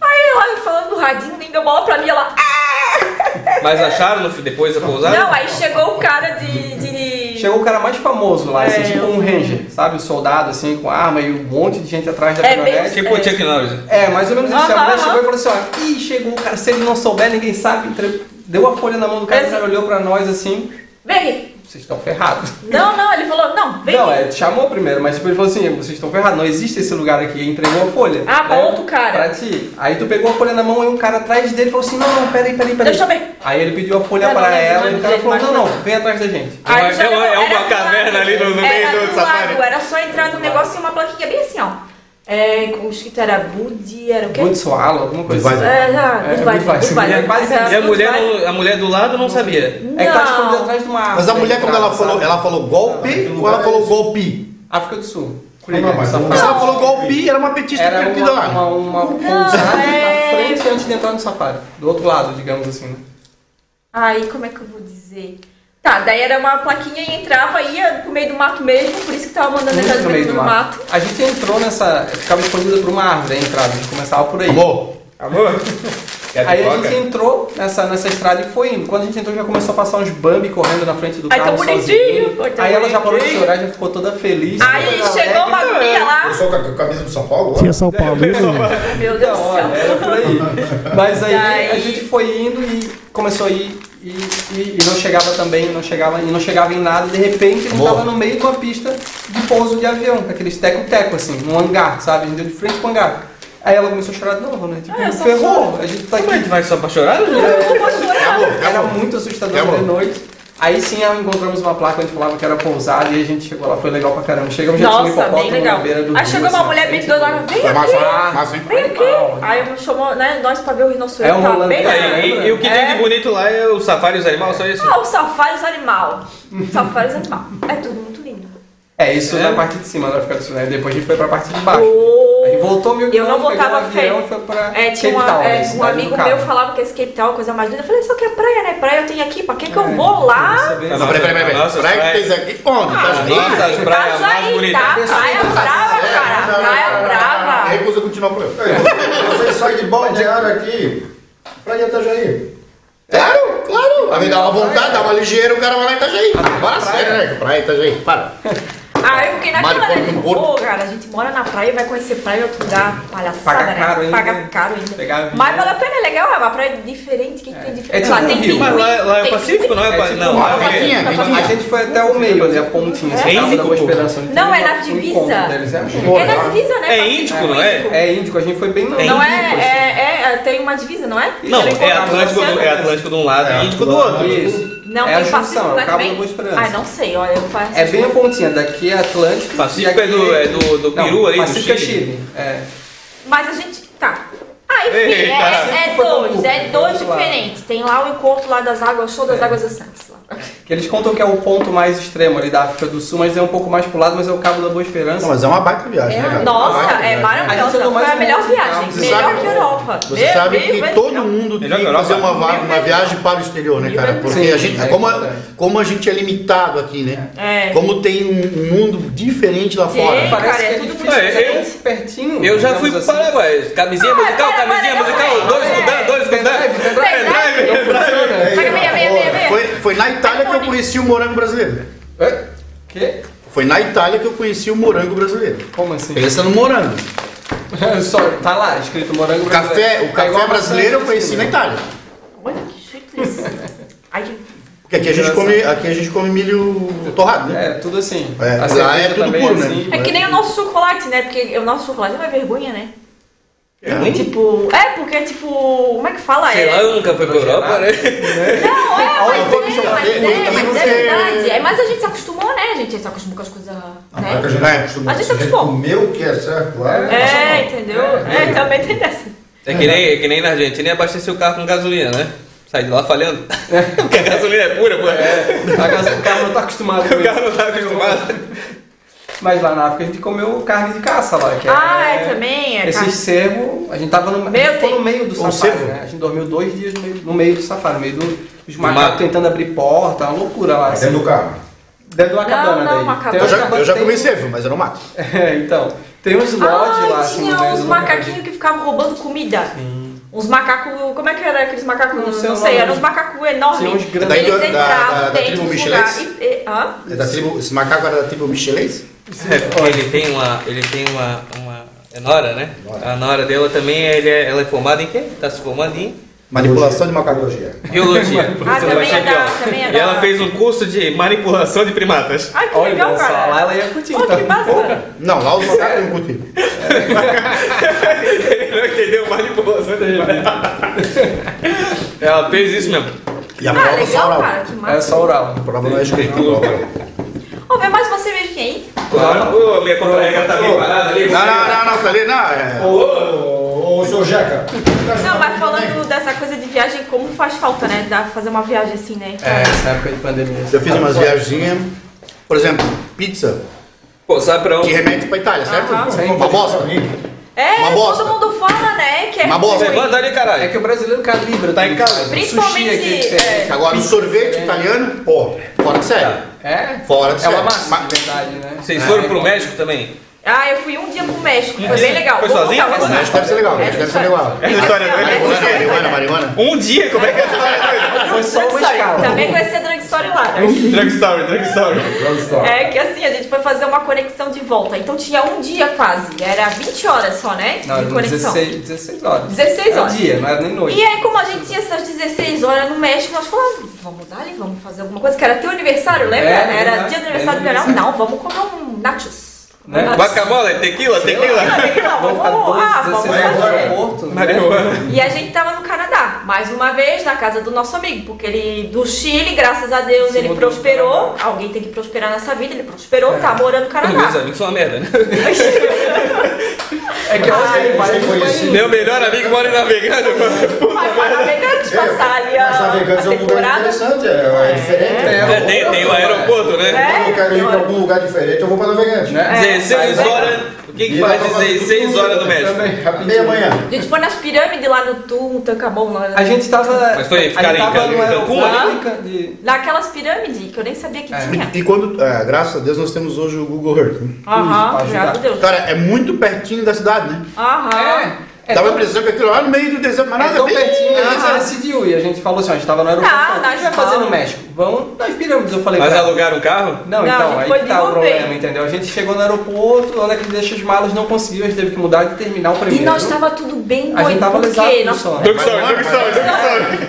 Aí ela falando do radinho, nem deu bola pra mim, ela... "Ah!" Mas acharam no, depois da pousada? Não, aí chegou o cara de... de... Chegou o cara mais famoso lá, assim, É, tipo um o- ranger, sabe? O soldado, assim, com arma e um monte de gente atrás da É, caminhonete. Tipo o Chuck Norris. É, mais ou menos isso. a Aham, mulher aham. chegou e falou assim, ó, ih, chegou o cara, se ele não souber, ninguém sabe. Entre- Deu a folha na mão do cara, o Esse- cara olhou pra nós assim, Vem aqui. Vocês estão ferrados. Não, não, ele falou, não, vem Não, é, chamou primeiro, mas tipo, ele falou assim, vocês estão ferrados, não existe esse lugar aqui, e entregou a folha. Ah, pra Né? outro cara. Pra ti. Aí tu pegou a folha na mão e um cara atrás dele falou assim, não, não, peraí, peraí, peraí. Deixa eu ver. Aí ele pediu a folha não pra ela não e o cara falou, não, não. vem atrás da gente. Aí É já uma- é caverna ali no- no Era meio do do safari. Era só entrar no negócio e uma plaquinha bem assim, ó. É, com escrito era Budi, era o quê? Sualo, alguma coisa assim. É, já, É, Budweiser. É E a mulher, a mulher do lado não sabia. É que tá escondido Não. atrás de uma árvore. Mas a mulher, quando ela falou, ela falou golpe ou ela falou golpe? África do Sul. Não, não, mas ela falou golpe, era uma petista Era uma, lá. uma, uma pousada é. na frente antes de entrar no safari. Do outro lado, digamos assim, né? Aí, como é que eu vou dizer? Tá, daí era uma plaquinha e entrava, ia pro meio do mato mesmo, por isso que tava mandando entrar no meio do mato. mato. A gente entrou nessa. Ficava escondida por uma árvore a entrada, a gente começava por aí. Amor, Amor? Aí a gente entrou nessa, nessa estrada e foi indo. Quando a gente entrou, já começou a passar uns Bambi correndo na frente do Ai, carro tão bonitinho, sozinho. ai, tão Aí ela já parou de bonitinho. chorar, já ficou toda feliz. Aí chegou uma guria lá. Eu sou com a camisa do São Paulo Tinha? São Paulo, né? Meu Deus do céu. era por aí. Mas aí Daí- a gente foi indo e começou a ir e, e- e não chegava também, não chegava, e não chegava em nada, e de repente a gente Amor. tava no meio de uma pista de pouso de avião, aqueles teco-teco assim, num hangar, sabe? A gente deu de frente pro hangar. Aí ela começou a chorar de novo, né? Tipo, Ah, eu só ferrou, a gente tá Como é aqui. que vai só pra chorar? Eu vou chorar. amor, Era muito assustador Acabou. de noite. Aí sim encontramos uma placa onde falava que era pousada e a gente chegou lá, foi legal pra caramba. Chegamos já tinha um Nossa, hipopótamo bem legal. na beira do Aí rio, chegou uma assim, mulher bem doida do- lá, vem aqui, hein? vem aqui. Aí chamou né, nós pra ver o rinoceronte. É um tava rolando bem pra lá. É, e, e o que tem É. de bonito lá é o safari e os animais, só isso? Ah, o safari os animal. Safari os animal. É tudo muito. É, isso É? na parte de cima da África do Sul, né? Depois a gente foi pra parte de baixo. Oh. Aí voltou mil Eu não quilômetros, botava um fé. foi pra É, tinha uma, Town, é, um amigo meu falava que esse Cape Town é a coisa mais linda. Eu falei, só que é praia, né? Praia eu tenho aqui, pra que que eu É, vou lá? Não, peraí, peraí, peraí. Nossa, Praia que praia. fez aqui onde? Tá Nossa, as praias mais bonitas. tá? Praia brava, cara. Praia brava. Recusa continuar por eu. Vocês saem de balneário aqui pra Itajaí. Claro, claro. A me dá uma vontade, dá uma ligeira, o cara vai lá em Itajaí. Fala sério, né? Praia Itajaí, para. Ah, eu fiquei naquela, Mário né? Pô, Porto. cara, a gente mora na praia e vai conhecer praia em outro lugar. Palhaçada, Paga né? caro ainda. Paga caro ainda. Pegar. Mas vale a pena, é legal, é uma praia diferente. O que, que tem diferente? É tipo lá um tem rio. Mas lá, lá é Pacífico, não é? É tipo não, uma lá é o quê? pracinha, tem A gente foi até o meio ali, a pontinha. É assim, da Índico, Não, é na divisa. É, É na divisa, né? É Pacífico, Índico, não é? É índico, a gente foi bem no É Não é, assim. é, é, tem uma divisa, não é? Não, é é Atlântico de um lado e Índico do outro. Isso. Não, é a tem Pacífico junção, é o Cabo da Boa Esperança. Ai, não sei, olha, eu faço É bem a pontinha, daqui é Atlântico. Pacífico aqui- é do- é do- do Não, Peru ali, do Pacífico é Chile. Chile. É. Mas a gente. Tá. Ah, enfim, Eita. é, é Foi pra dois, é dois diferentes. Tem lá o encontro lá das águas, show das É. águas da Santos lá. Que eles contam que é o ponto mais extremo ali da África do Sul, mas é um pouco mais pro lado, mas é o Cabo da Boa Esperança. Não, mas é uma baita viagem, né, cara? Nossa, Uma baita é maravilhosa. Foi a melhor viagem. carro. Você melhor sabe- que a Europa. Você Meu sabe Deus, que vai- todo mundo tem que que fazer uma, uma viagem para o exterior, né, cara? Porque Sim, a gente, é como, a, como a gente é limitado aqui, né? É. Como tem um um mundo diferente lá Sim. fora. né? Parece cara, é que é tudo difícil, muito é, diferente. pertinho. Eu já fui pro assim. Paraguai. Camisinha Ah, musical, camisinha musical, dois para. escudando, dois escudando. Pendrive. Pendrive. Pega meia, meia, meia, meia. Foi, na Itália que eu conheci o morango brasileiro. É? Que? Foi na Itália que eu conheci o morango brasileiro. Como assim? Pensa no morango. Só, tá lá, escrito morango O café, brasileiro. o É café brasileiro eu conheci na Itália. Olha que chique isso. Porque aqui a gente come, aqui a gente come milho torrado, né? É, tudo assim. É, lá é tudo puro, né? assim. É que nem o nosso chocolate, né? Porque o nosso chocolate é uma vergonha, né? É. Tipo, é, porque tipo, como é que fala? Sei é, lá, eu nunca fui pra Europa, né? Não, é, vou mas é, mas é, mas é verdade. É, mas a gente se acostumou, né? A gente se acostumou com as coisas, Não é que a né? gente É. acostuma. A gente Se acostumou. comeu o que é certo lá. É, entendeu? É, também tem dessa. É que nem, é que nem na Argentina abastecer o carro com gasolina, né? Sai de lá falhando. Porque a gasolina é pura, pô. É, o cara não tá acostumado com O carro não tá acostumado. Mas lá na África a gente comeu carne de caça lá. Que Ah, é, também, é Esses carne. cervos, a gente tava no, gente tem- no meio do Um safari, cervo? né? A gente dormiu dois dias no meio, no meio do safari, no meio do, dos macacos mato. tentando abrir porta, uma loucura lá. assim. Dentro do carro. Dentro Não, cabana não, Tem cabana. Eu uma já, cabana- eu já tem- comi cervo, mas eu não mato. É, então. Tem uns lodges lá, Ah, assim, tinha uns do- macaquinhos que ficavam roubando comida. Uns macacos, como é que era aqueles macacos? Não Não, sei o sei, eram uns macacos enormes. Tinha uns grandes. Daí Eles da- entravam da- da dentro tribo dos Michelês? e- e- Hã? É da tribo, esse macaco era da tribo Michelês? É porque ele tem uma. Ele tem uma. uma é Nora, né? Nora. A Nora dela também, ele é- ela é formada em quê? Tá se formando em Manipulação de macaco. Biologia. Ah, Você também é da- também é E ela fez um curso de manipulação de primatas. Ai, que Olha legal, só, cara. lá ela ia curtir. Então. que massa. Não, lá os macacos não curtem. ele não entendeu manipulação de primatas. ela fez isso mesmo. E a Ah, prova só legal, oral. cara, que É massa. só oral. A prova não é escrita. Ô, vê mais uma cervejinha aí. Claro. Ô, minha contra-regra tá bem parada ali. Não, não, não, não, tá ali, não. É... Ô, ô, seu Jeca. Não, mas falando dessa coisa de viagem, como faz falta, né? Dá pra fazer uma viagem assim, né? É, essa época de pandemia. Eu fiz umas viagens, por exemplo, pizza, Pô, sabe pra que onde? remete pra Itália, certo? Uma bosta. É, Uma bosta. todo mundo fala, né? Que é Uma bosta. Levanta ali, É caralho. que o brasileiro calibra. Tá em casa. Principalmente, Sushi aqui é. Agora, o sorvete italiano, pô, fora de série. É? Fora de É uma série. massa, Ma- de verdade, né? Vocês É, foram é pro. México também? Ah, eu fui um dia pro México, foi bem legal. Foi Vou sozinho? contar, vou O México contar. deve ser legal, México deve ser legal. Essa história é Marihuana, história- marihuana. Um dia, como é que é essa história? Foi só uma escala. Também conheci a Drug Story lá, né? Drug Story, Drug Story. É que assim, a gente foi fazer uma conexão de volta. Então tinha um dia quase. Era 20 horas só, né? Não, de conexão. 16, 16 horas. 16 Era horas. dia, não era nem noite. E aí, como a gente tinha essas 16 horas no México, nós falamos, vamos dar ali, vamos fazer alguma coisa, que era teu aniversário, lembra? É, era dia do aniversário do É, verão. Não, vamos comer um nachos. Né? Guacamole, tequila, tequila. Não, Vamos vamos, 12, ah, vamos 16 horas no fazer. aeroporto. né? E a gente tava no Canadá, mais uma vez na casa do nosso amigo, porque ele do Chile, graças a Deus, ele prosperou. Alguém tem que prosperar nessa vida, ele prosperou, tá morando no Meus Canadá. amigos são uma merda, né? É que hoje ele vai banheiro. Meu melhor amigo mora em navegando. Vai para navegantes passar ali a, navegantes é um lugar temporada. interessante, é, é diferente. É, tem, tem o aeroporto, né? É. Eu quero ir pra algum lugar diferente, eu vou pra navegante. Né? 16 horas. O que, que faz 16 horas no México? Meia manhã. A gente foi nas pirâmides lá no Tum, Tancamon, lá. A gente tava. Mas foi ficar em Cancún, no Cancún, aeroporto de- Naquelas pirâmides que eu nem sabia que tinha. E quando, é, graças a Deus, nós temos hoje o Google Earth. né? Aham, graças a. Deus. Cara, é muito pertinho da cidade, né? Aham. É, é Dava a tão- impressão que aquilo lá no meio do deserto, mas É nada tão bem- pertinho, a gente decidiu e a gente falou assim, ó, a gente tava no aeroporto, Não, o que a gente vai fazer no. México? Vamos nas pirâmides, eu falei Mas pra ela. alugaram um carro? Não, Não, então, a aí tá o problema, entendeu? A gente chegou no aeroporto, onde é que deixa as malas, não conseguiu, a gente teve que mudar de terminal E primeiro. nós tava tudo bem A gente doido, tava lesado nós... sono.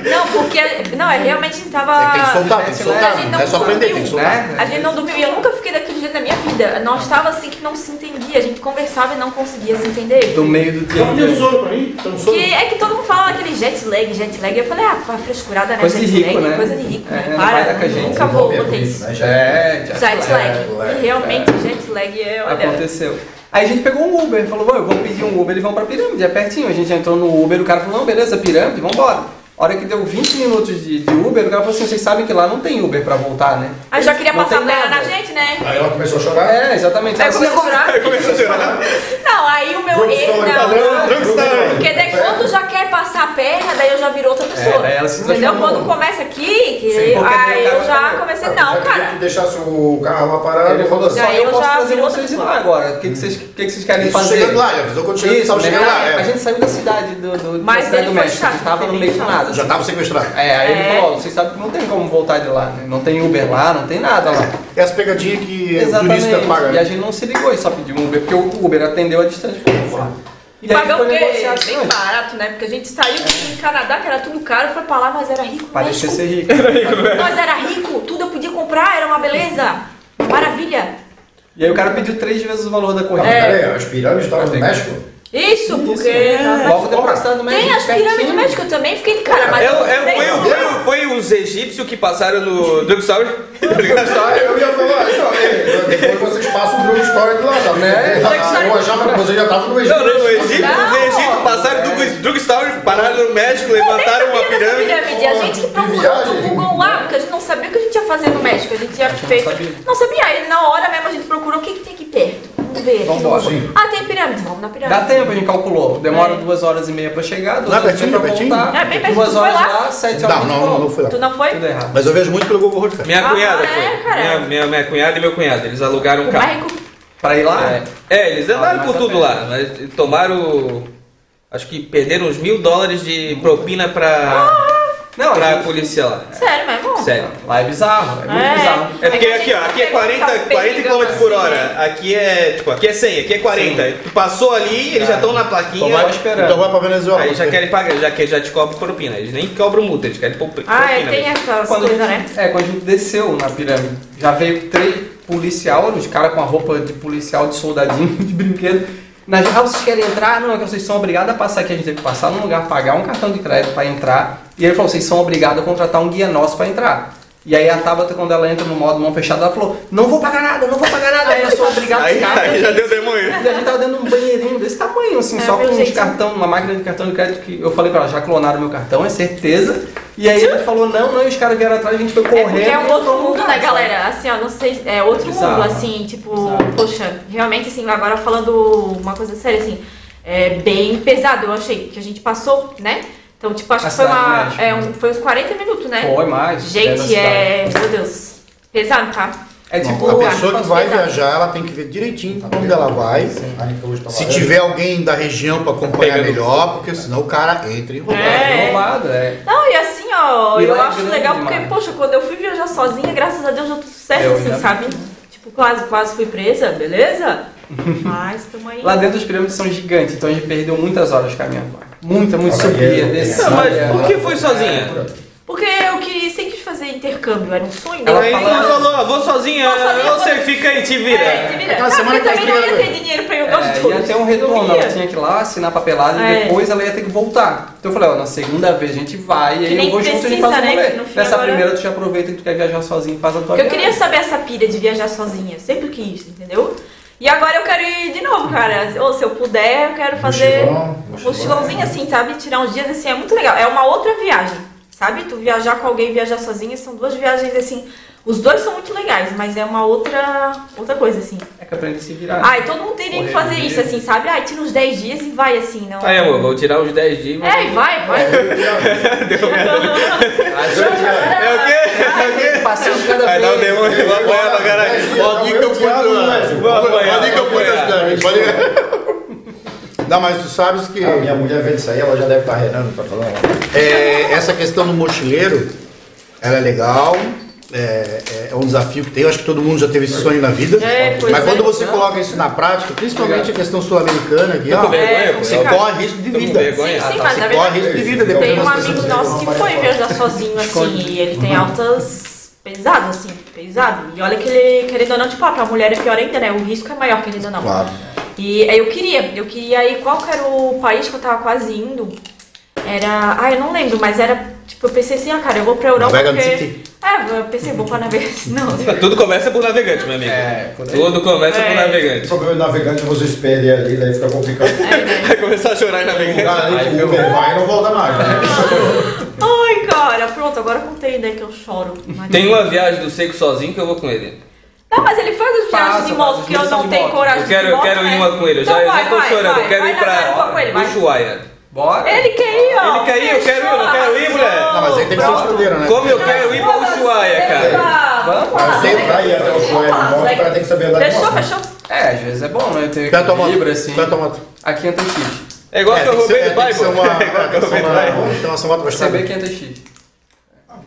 Não, porque... Não, é realmente a gente tava... Tem que soltar, tem que A soltar. gente Não não é só aprender, tem que dormiu, soltar. né? A gente não dormiu e eu nunca fiquei daquele jeito na minha vida. Nós tava assim que não se entendia. A gente conversava e não conseguia se entender. Do meio do dia. Um sono pra mim? Que é que todo mundo fala aquele jet lag, jet lag. Eu falei, ah, frescurada, né? Coisa de jet rico, lag, né? coisa de rico, né? não Para, com a gente, nunca vou botar isso. né. É, Jet lag. lag, E realmente, jet lag é, olha... aconteceu. Aí a gente pegou um Uber, falou, "Bom, eu vou pedir um Uber, eles vão pra pirâmide, é pertinho. A gente entrou no Uber, o cara falou, não, beleza, pirâmide, vambora. A hora que deu 20 minutos de, de Uber, o cara falou assim, vocês sabem que lá não tem Uber pra voltar, né? Aí já queria Não passar a perna nada. na gente, né? Aí ela começou a chorar. É, exatamente. Aí começou a chorar. Começou a chorar. Não, aí o meu story, Não, não. Porque daí quando já quer passar a perna, daí eu já viro outra pessoa. daí ela se Entendeu? Quando começa aqui, que- aí cara eu já falou, comecei, Ah, não, já queria cara. que deixasse o carro lá parado. Ele falou assim, Já ó, eu eu posso já trazer vocês lá agora. O que, vocês, querem Isso fazer? chegando lá, ele avisou quando chegando, Isso, tava chegando lá. A é. gente saiu da cidade do, Mas ele foi México, a gente chato, tava no meio do chato. Nada. Já tava sequestrado. É, aí ele É. falou, ó, vocês sabem que não tem como voltar de lá, né? Não tem Uber lá, não tem nada lá. É as pegadinhas que o Exatamente. turista paga. E né? a gente não se ligou e só pediu um Uber, porque o Uber atendeu a distância e embora. E foi o quê? Bem barato, né? Porque a gente saiu do Canadá, que era tudo caro, foi pra lá, nós era rico. Parecia México. ser rico. Nós era rico, tudo eu podia comprar, era uma beleza. Maravilha. E aí o cara pediu três vezes o valor da corrida. É. peraí, as pirâmides estavam no México? Isso, porque. É. Tem as pirâmides México, eu também fiquei de cara, mas eu tenho. foi, foi, foi os egípcios que passaram no Drugstore. Eu ia falar, isso, depois vocês passam o Drug Story de lá, tá? Né? Eu achava que você já tava no Egito. Não, não, o Egito, Não. os egípcios passaram do Drugstore, pararam no México, levantaram uma pirâmide. pirâmide. A gente que procurou no Google lá, porque a gente não sabia o que a gente ia fazer no México. A gente ia não feito. Não sabia. Aí na hora mesmo a gente procurou o que, que tem aqui perto. Vamos ver. Vambora. Ah, tem pirâmide. Vamos na pirâmide. Dá tempo, a gente calculou. Demora É. duas horas e meia pra chegar, duas Não, é horas e pertinho, pra pertinho. voltar. É, bem pertinho. Duas horas lá? lá, sete horas Não, não, não, não fui lá. Tu não foi? Tudo errado. Mas eu vejo muito pelo Google cara. Minha Ah, cunhada é, foi. cara. Minha, minha, minha cunhada e meu cunhado. Eles alugaram um O carro. Pra ir lá? É, eles andaram Ah, por tudo lá. Mas tomaram. Acho que perderam uns mil dólares de propina pra, Não, pra a gente- polícia lá. Sério mesmo? Sério. lá é bizarro, é muito É. bizarro. É porque aqui, ó, aqui é também 40, tá 40 km por assim, hora. né? Aqui é, tipo, aqui é 100, aqui é 40. Tu passou ali, eles já estão na Só plaquinha. vai esperando. Então vai pra Venezuela. Aí já querem pagar, já que já te cobram propina. Eles nem cobram multa, eles querem pôr propina. Ah, é, tem essas coisas, né? é, quando a gente desceu na pirâmide, já veio três policial, os caras com a roupa de policial, de soldadinho, de brinquedo. Na ah, vocês querem entrar? Não, é que vocês são obrigados a passar aqui. A gente teve que passar num lugar, pagar um cartão de crédito para entrar. E ele falou, vocês são obrigados a contratar um guia nosso para entrar. E aí a Tabata, quando ela entra no modo mão fechada, ela falou, não vou pagar nada, não vou pagar nada, eu sou obrigado a Aí, ficar. aí já deu demônio. E a gente tava dentro de um banheirinho desse tamanho, assim, É, só com uns jeito. cartão, uma máquina de cartão de crédito que eu falei pra ela, já clonaram meu cartão, é certeza. E aí ele falou, não, não, e os caras vieram atrás, a gente foi É correndo. é e um outro mundo, né, galera? Assim, ó, não sei, é outro Bizarro. mundo, assim, tipo, Bizarro. poxa, realmente, assim, agora falando uma coisa séria, assim, é bem pesado, eu achei, que a gente passou, né? Então, tipo, acho A que foi uma, México, é, né? um, foi uns 40 minutos, né? Foi mais. Gente, é, cidade. meu Deus, pesado, tá? É tipo, a pessoa que vai pesado. viajar, ela tem que ver direitinho onde ela vai. Hoje tá Se lá. tiver alguém da região pra acompanhar Pegando melhor, porque senão o cara entra e rouba. É. roubado, é. Não, e assim, ó, E eu é acho grande legal porque, demais. poxa, quando eu fui viajar sozinha, graças a Deus deu tudo certo, Eu assim, sabe? Tipo, quase, quase fui presa, beleza? Mas tamo aí. Lá dentro as pirâmides são gigantes, então a gente perdeu muitas horas caminhando lá. Muita, muito eu- descia. Não, mas por que foi sozinha? Porque eu queria sempre fazer intercâmbio, era um sonho Ela dele. Aí fala- ela falou, ó, vou sozinha, Vou sozinha, você vou- fica aí, te vira. É, te vira. Aquela Ah, semana porque que também não ia ter dinheiro pra ir os É, dois. ia ter um retorno, ela tinha que ir lá assinar papelada É. e depois ela ia ter que voltar. Então eu falei, ó, na segunda vez a gente vai e aí nem eu vou junto e a gente precisa, faz o né, rolê. que no fim Nessa agora- primeira tu já aproveita que tu quer viajar sozinho e faz a tua Porque eu viagem. queria saber essa pilha de viajar sozinha, sempre quis, entendeu? E agora eu quero ir de novo, cara. Ou se eu puder, eu quero fazer Mochilão, um mochilão. mochilãozinho assim, sabe? Tirar uns dias assim, é muito legal. É uma outra viagem, sabe? Tu viajar com alguém viajar sozinha são duas viagens assim. Os dois são muito legais, mas é uma outra outra coisa assim. É que aprende a se virar. Ai, todo mundo teria que fazer isso assim, sabe? Ai, tira uns 10 dias e vai assim, não. Aí, amor, vou tirar uns 10 dias. É, e vai, vai. É o quê? É o quê? Passeio de cada Vai dar o vez. demônio, vou apanhar pra caralho. Pode ir que eu cuido. Vou apanhar, Pode ir que eu ir. Não, mas tu sabes que A minha mulher vendo isso aí, ela já deve estar renando pra falar. é, essa questão do mochileiro, ela é legal, é, é um desafio que tem, eu acho que todo mundo já teve esse sonho na vida. É, mas é. quando você coloca isso na prática, principalmente a questão sul-americana, aqui, Tô ó, vergonha, você corre risco de vida. vergonha. Sim, sim, Você corre verdade risco de vida. Tem um amigo nosso que foi viajar sozinho, assim, e ele tem altas pesado, assim, pesado. E olha que ele, querendo ou não, tipo, ah, pra mulher é pior ainda, né? O risco é maior, querendo ou não. Claro. E aí eu queria, eu queria ir, qual que era o país que eu tava quase indo? Era. Ah, eu não lembro, mas era. Tipo, eu pensei assim, ah, cara, eu vou pra Europa. Navega no porque... City. É, eu pensei, vou pra navegar. Não. Tudo começa por navegante, meu amigo. É, por aí. Tudo começa por É. O navegante. problema do navegante é você se perder ali, daí fica complicado. Vai começar a chorar em navegante. Que o Uber vai e não volta mais. Né? Ai, cara, pronto, agora eu contei, né, que eu choro. Mas- Tem uma viagem do Seco sozinho que eu vou com ele. Não, mas ele faz as viagens de moto que eu não tenho coragem Eu quero, de eu moto, quero ir né? uma com ele. Eu já, Então eu vai, já tô vai, chorando. vai, eu quero vai ir pra. Ushuaia. Bora. Ele quer ir, ó. Ele quer ir, eu quero ir, eu não quero ir, mulher. Não, mas aí tem que ser escudeiro, né? Como eu quero ir pra Ushuaia, cara. Vamos Mas tem pra ir até o Chuaia de moto, o cara tem que saber andar de Fechou, moto. fechou. É, às vezes é bom, né? Ter moto. equilíbrio assim. Tua moto. A 500x. É igual É, que eu tem que ser- roubei do é, tem que ser Bible. uma- É igual que eu tem que ser roubei do uma- Bible. Então, essa moto vai estar- CB 500x.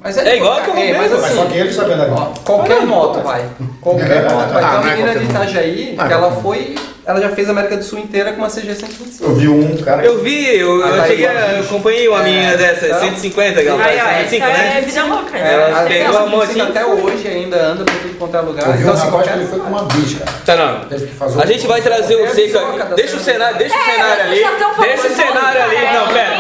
Mas É igual que eu é, roubei, mas mas Mas só assim, que ele sabe andar de ó, moto. qualquer moto vai. Qualquer moto vai. Ah, Tem uma é menina de. Itajaí Ah, que ela foi ela já fez a América do Sul inteira com uma CG 125. Eu vi um, cara. Eu vi, eu, ah, eu, tá cheguei, eu acompanhei uma é, minha então. dessa, então, 150, galera. Aí, ó, 150, né? é vida louca, né? Ela é pegou a motinha. Até hoje ainda anda pra tudo quanto é lugar. Eu vi então, assim, um que ele foi com uma bicha. Tá, não. Fazer a gente vai trazer o é Seca. Deixa o cenário, deixa o cenário ali. Deixa o cenário ali. Não, pera.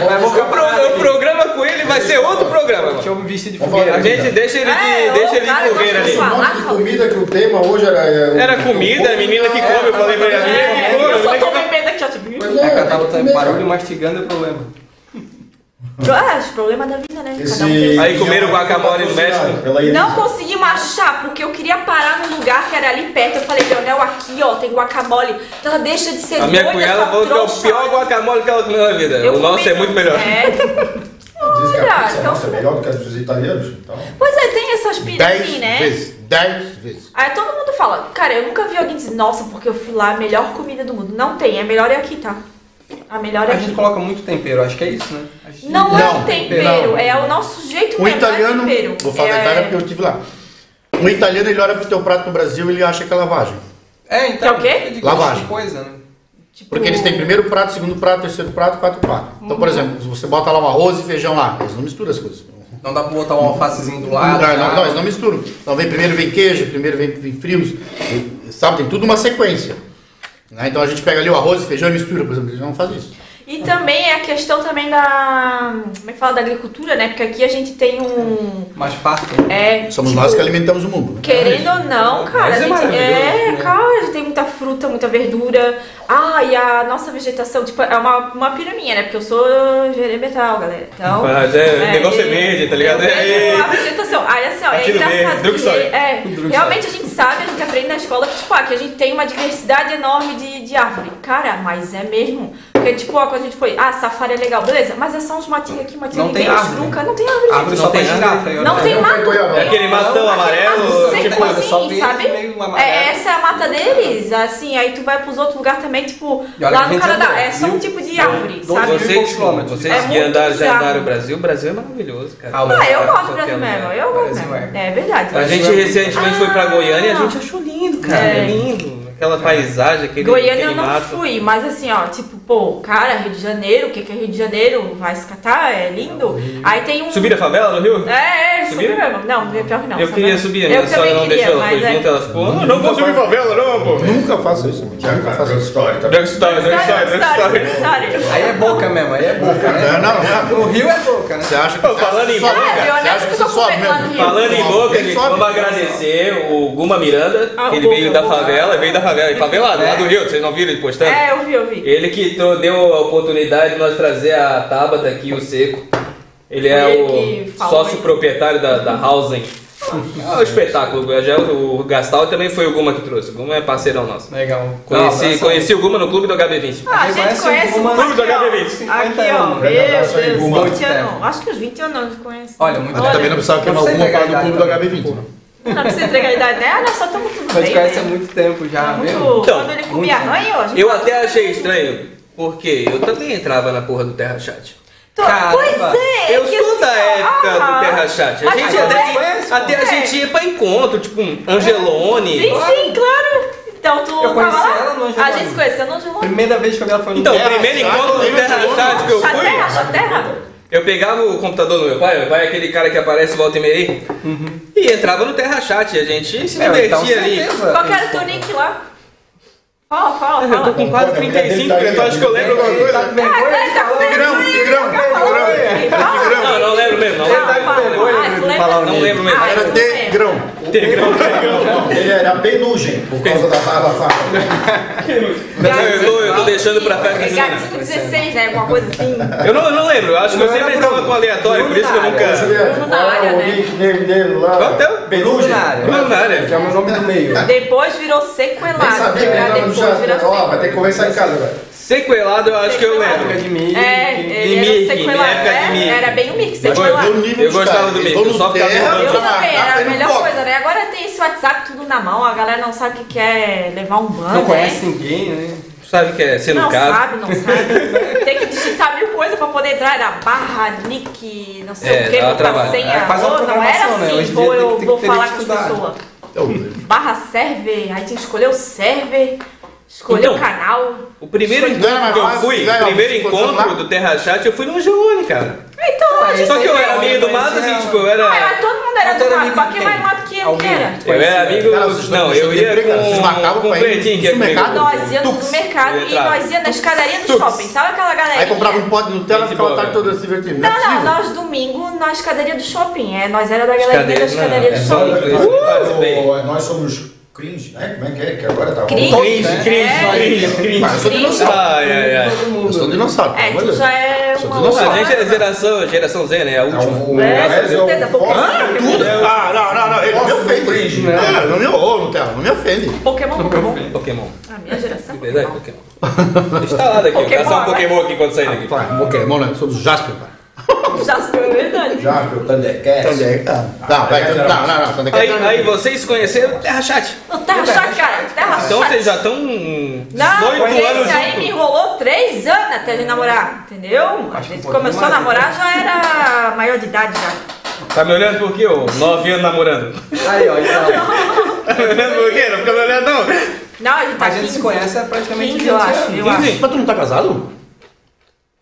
O né? programa com ele vai ser outro programa. Deixa eu me vestir de fogueira. A gente deixa ele de, deixa ele de fogueira ali. Um monte de comida que o tema hoje era... Era comida, menina que come eu ele, a É, come, eu a só tô bebendo aqui, ó, tipo... É, é, um que tá barulho mastigando é problema. Ah, os problemas da vida, né? Esse- Cada um Aí comeram guacamole no México? Não conseguimos achar, porque eu queria parar num lugar que era ali perto. Eu falei, Leonel, aqui, ó, tem guacamole. Então ela deixa de ser A minha doida, cunhada falou que é o pior guacamole que ela comeu na vida. Eu O nosso comi- é muito melhor. É. Diz que a Olha, pizza então- nossa é melhor do que a dos italianos. Então. Pois é, tem essas piras Dez assim, né? vezes. Dez vezes. Aí todo mundo fala, cara, eu nunca vi alguém dizer, nossa, porque eu fui lá, a melhor comida do mundo. Não tem, a melhor é aqui, tá? A melhor é A aqui. gente coloca muito tempero, acho que é isso, né? A gente- Não, é Não, o tempero, não. é o nosso jeito O mesmo, italiano, não é tempero. vou falar da é... Itália porque eu estive lá. O italiano, ele olha pro teu prato no Brasil e ele acha que é lavagem. É, então. Que é o quê? Lavagem. coisa, né? Tipo, Porque eles têm primeiro prato, segundo prato, terceiro prato, quarto prato. Então, por exemplo, se você bota lá um arroz e feijão lá, eles não misturam as coisas. Não dá pra botar um alfacezinho do Não, lado. não, tá? não, eles não misturam. Então vem primeiro vem queijo, primeiro vem, vem frios, e, sabe? Tem tudo uma sequência. Né? Então a gente pega ali o arroz e feijão e mistura, por exemplo, eles não fazem isso. E também é a questão também da. Como é que fala? Da agricultura, né? Porque aqui a gente tem um. Mais farto. É, Somos tipo, nós que alimentamos o mundo. né? Querendo ou não, cara, a Mas é gente, é, né? cara, a gente tem muita fruta, muita verdura. Ah, e a nossa vegetação, tipo, é uma, uma piraminha, né? Porque eu sou geremetal, galera. Então. Mas é, o negócio é verde, tá ligado? É, a vegetação. Aí assim, ó, é engraçado verde, que é, realmente a gente sabe, a gente aprende na escola que, tipo, ah, que a gente tem uma diversidade enorme de, de árvore. Cara, mas é mesmo. Porque, tipo, ó, quando a gente foi, ah, safari é legal, beleza, mas é só uns matinhos aqui, matinho Não ali, tem árvore. nunca, não tem árvore, Árvore gente. só tem girafa. Não tem mato. É aquele matão amarelo, seco tipo, assim, só sabe? É, essa é a mata deles, assim, aí tu vai pros outros lugares também, tipo, lá no Canadá, é só um tipo de árvore, sabe? Vocês, vocês É que andaram, já andaram o Brasil, o Brasil é maravilhoso, cara. Ah, Ah, eu gosto do Qualquer Brasil mesmo, eu gosto Brasil mesmo. É verdade. A gente recentemente foi pra Goiânia e a Ah. gente achou lindo, cara. É. É lindo. Aquela paisagem, aquele, Goiânia eu não mato. fui, mas assim, ó, tipo, pô, cara, Rio de Janeiro, o que que é Rio de Janeiro? Vai se catar, é lindo. Aí tem um... Subir a favela no Rio? É, é, subiu mesmo. Não, pior que não. eu sabe? queria subir, eu mas a senhora também não queria, deixou, ela foi é- junto, ela ficou, "Ah, não vou subir favela não, pô. Nunca faço isso. mano. Nunca faço isso. story, tá? Drug Story, Drug Story, História, Drug história, Story. história. Aí é boca mesmo, aí é boca, né? Não, não, não. O Rio é boca, né? Você acha que falando em boca, Você acha que você eu tô sobe mesmo? Rio. Falando em Não, boca, vamos agradecer o Guma Miranda, ele veio da favela, veio da favela, favelado, lá É. do Rio, vocês não viram ele postando? É, eu vi, eu vi. Ele que to- deu a oportunidade de nós trazer a Tabata aqui, o Seco. Ele é ele que o falou sócio aí. proprietário da, da Housing. É um espetáculo. Já o Gastal também foi o Guma que trouxe. O Guma é parceirão nosso. Legal. Conheci, Não, conheci o Guma no clube do HB20. Ah, a gente conhece conhece o Guma? um Clube do aqui, ó. HB20. Aqui, ó. Meu abraço aí, Deus, Guma. 20 anos. Acho que uns 20 anos eu conheço. Olha, muito Mas também não precisava queimar Não precisa alguma fala do clube do a idade HB20. Não precisa entregar a idade, nós só estamos tudo Mas bem, conhece há muito tempo já, Tá mesmo? muito... Então, Quando ele comia muito. ranho, a gente Eu tá até tudo achei estranho, porque eu também entrava na porra do Terra Chat. Tô- Caramba. Pois é, Eu é que sou assim, da época ah, do Terra Chat. A mas gente até, conhece, até a gente ia pra encontro, tipo um Angelone. Sim, sim, claro. Então tu Eu tava conheci lá? ela no A gente se conheceu no Angelone. Primeira vez que ela foi no Então, o Terra primeiro encontro do Terra Chat que eu fui, terra, a terra. Eu pegava o computador do meu pai, meu pai é aquele cara que aparece volta e meia, e entrava no Terra Chat, e a gente se É, então, divertia ali. Qual que era o teu nick lá? Fala, fala, Eu tô fala. com quase 35, então acho que eu lembro alguma Tá coisa. com vergonha? Ah, tá com Tigrão, tigrão, tigrão. Não, não lembro mesmo, não Fala, lembro. Ele tá com fala. vergonha de tu lembra falar o? Não lembro mesmo. Ah, Era tu de lembra. grão. Tigrão. Ele era penugem, por causa da barba faca. Eu tô, eu tô deixando pra festa junina. Gatinho 16, né? Alguma coisa assim. Eu não, eu não lembro, eu acho que eu Não sempre Bruno. com aleatório, por isso que eu nunca. Juliette, Bruno qual é o né? nickname dele lá? Qual é o? Penugem. Lunária. Que é o meu nome do meio. Depois virou Nem sequelado. sabia que né? virou Ó, vai ter que sequelado. conversar em casa, velho. Sequelado eu acho que eu lembro. de mim. É, De ele Mickey, era sequelado. de É, era bem o Mas sequelado. Eu gostava do vão eu só ficava. Eu já também, era a melhor coisa, né? Agora tem esse WhatsApp tudo na mão, a galera não sabe o que quer levar um banho, Não né? conhece ninguém, né? Sabe que é ser no Não caso. sabe, não sabe. Tem que digitar mil coisas pra poder entrar. Era barra, nick, não sei É, o que, botar trabalho. senha. É quase uma não era né? assim, Hoje em vou, eu vou falar com as estudar. pessoas. Eu- Barra server, aí tem que escolher o server, escolher Então, o canal. O primeiro encontro não é que eu fui, o primeiro né? encontro do Terra Chat, eu fui no Angelone, cara. Então, Só que eu era meio do mato, assim, tipo, eu era. todo mundo era do mato. quem? mais mato que Alguém. era. Eu era amigo. Cara, vocês não, não eu ia vocês com, marcavam com o Pretinho, que é no comigo. mercado? Nós íamos Tux. no mercado Eu e nós íamos na escadaria do shopping. Sabe aquela galera? Aí comprava um pote de Nutella e ficava a tarde toda se divertindo. Não, é não, nós domingo na escadaria do shopping. É, nós era da galerinha da escadaria do é shopping. Ou nós somos cringe, né? Como é que é? Que agora tá Cringe. rolando, Cringe, né? cringe, É. cringe, cringe. Mas eu sou dinossauro. Ai, ai, ai. Todo mundo. Eu sou dinossauro. É, tu já é Sou uma dinossauro. A gente é geração, geração Z, né? A última. o- É, com eu- certeza. Pokémon. Tudo? Ah, não, não, não. Ele não me ofende. cringe, né? Não me ô, Nutella, não me ofende. Pokémon, Pokémon. Pokémon. A minha geração. De verdade, Pokémon. Instalado aqui, vou Pokémon, caçar um vai. Pokémon aqui quando sair daqui. Pokémon, né? Sou do Jasper, pá. Jasper, é verdade. Já, o Thundercats. Também. Ah, Não, vai, não, não, não. Thundercats Aí, não. aí vocês conheceram Terra Chat. No Terra Chat, cara. Terra Então Chat. vocês já estão Não, 18 anos esse aí me juntos. enrolou três anos até ele namorar, entendeu? A gente um começou a namorar, já era maior de idade já. Tá me olhando por quê, ô? 9 anos namorando. Aí, ó, então. Tá me olhando por quê? Não fica me olhando, não. Não, a gente tá A gente 15, se conhece há praticamente 15, 20 eu acho, eu acho. Mas tu não tá casado?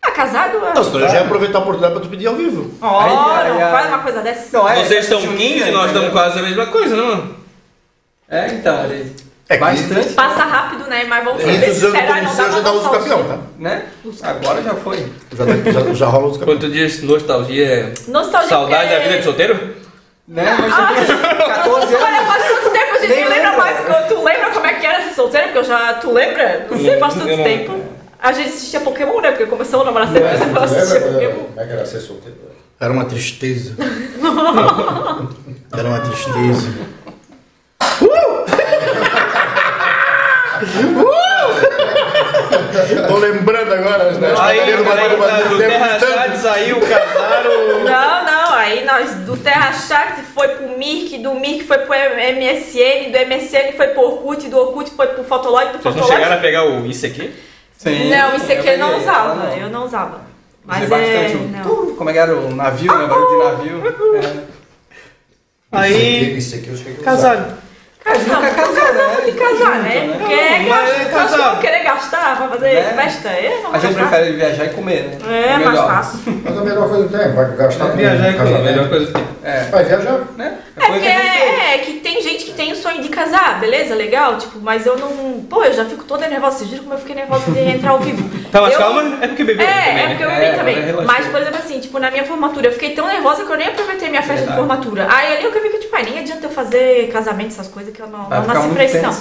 Tá casado? é? Não, senão eu já ia aproveitar a oportunidade pra tu pedir ao vivo. Ó, aí, não aí. faz uma coisa dessa. Não, é, Vocês estão juntinho, 15, nós estamos quase a mesma coisa, não? É, então, ali. É que Bastante. Passa rápido, né? Mas vamos ser Isso usando sinceros, como não se dá eu já pra uso o campeão, tá? Né? Agora já foi. Já, já, já rola os campeões. Quando tu diz nostalgia, é Nostalgia saudade porque- da vida de solteiro? Né? Mas já 14 Olha, anos. faz tanto tempo, a gente nem Nem lembra lembra. mais. Tu lembra como é que era ser solteiro? Porque eu já. Tu lembra? Não sei, faz Não, tanto eu não- tempo. A gente assistia Pokémon, né? Porque começou a namorar cedo, mas eu assistia lembra Pokémon. Como é que era ser solteiro? Era uma tristeza. Era uma tristeza. Uh! Tô lembrando agora, né? Aí, cadeiras aí, batendo, do Terra. Chat saiu, casaram. Não, não, aí nós do Terra Chat foi pro Mirk, do Mirk foi pro MSN, do MSN foi pro Orkut, do Orkut foi pro Fotolog, do Vocês não Fotolog. chegaram a pegar o isso aqui? Sim. Não, isso aqui eu não peguei, usava, não. eu não usava. Usei Mas bastante é. o- Como é que era o navio, né? Barulho de navio. É. Aí, Isso aqui eu cheguei a usar. casaram. Casamos, nunca casou, casamos né? casar, né? Junto, né? Porque é Não, gastar, mas é casar. vou querer gastar pra fazer Né? festa? Eu não A gente gastar. prefere viajar e comer, né? É, mais melhor. fácil. Mas a melhor coisa que tem, vai gastar com Viajar é a melhor coisa que tem. É. Vai viajar. Né? É porque é, é que tem gente tem o sonho de casar, beleza, legal, tipo, mas eu não. Pô, eu já fico toda nervosa. Vocês viram como eu fiquei nervosa de entrar ao vivo? Tá, mas Eu- calma, é porque bebeu É, também, é porque né? eu bebi É, também. relaxou. Mas, por exemplo, assim, tipo, na minha formatura, eu fiquei tão nervosa que eu nem aproveitei minha festa Verdade. de formatura. Aí ali eu que vi que, tipo, nem adianta eu fazer casamento, essas coisas, que eu não, Vai não nasci pra isso, não.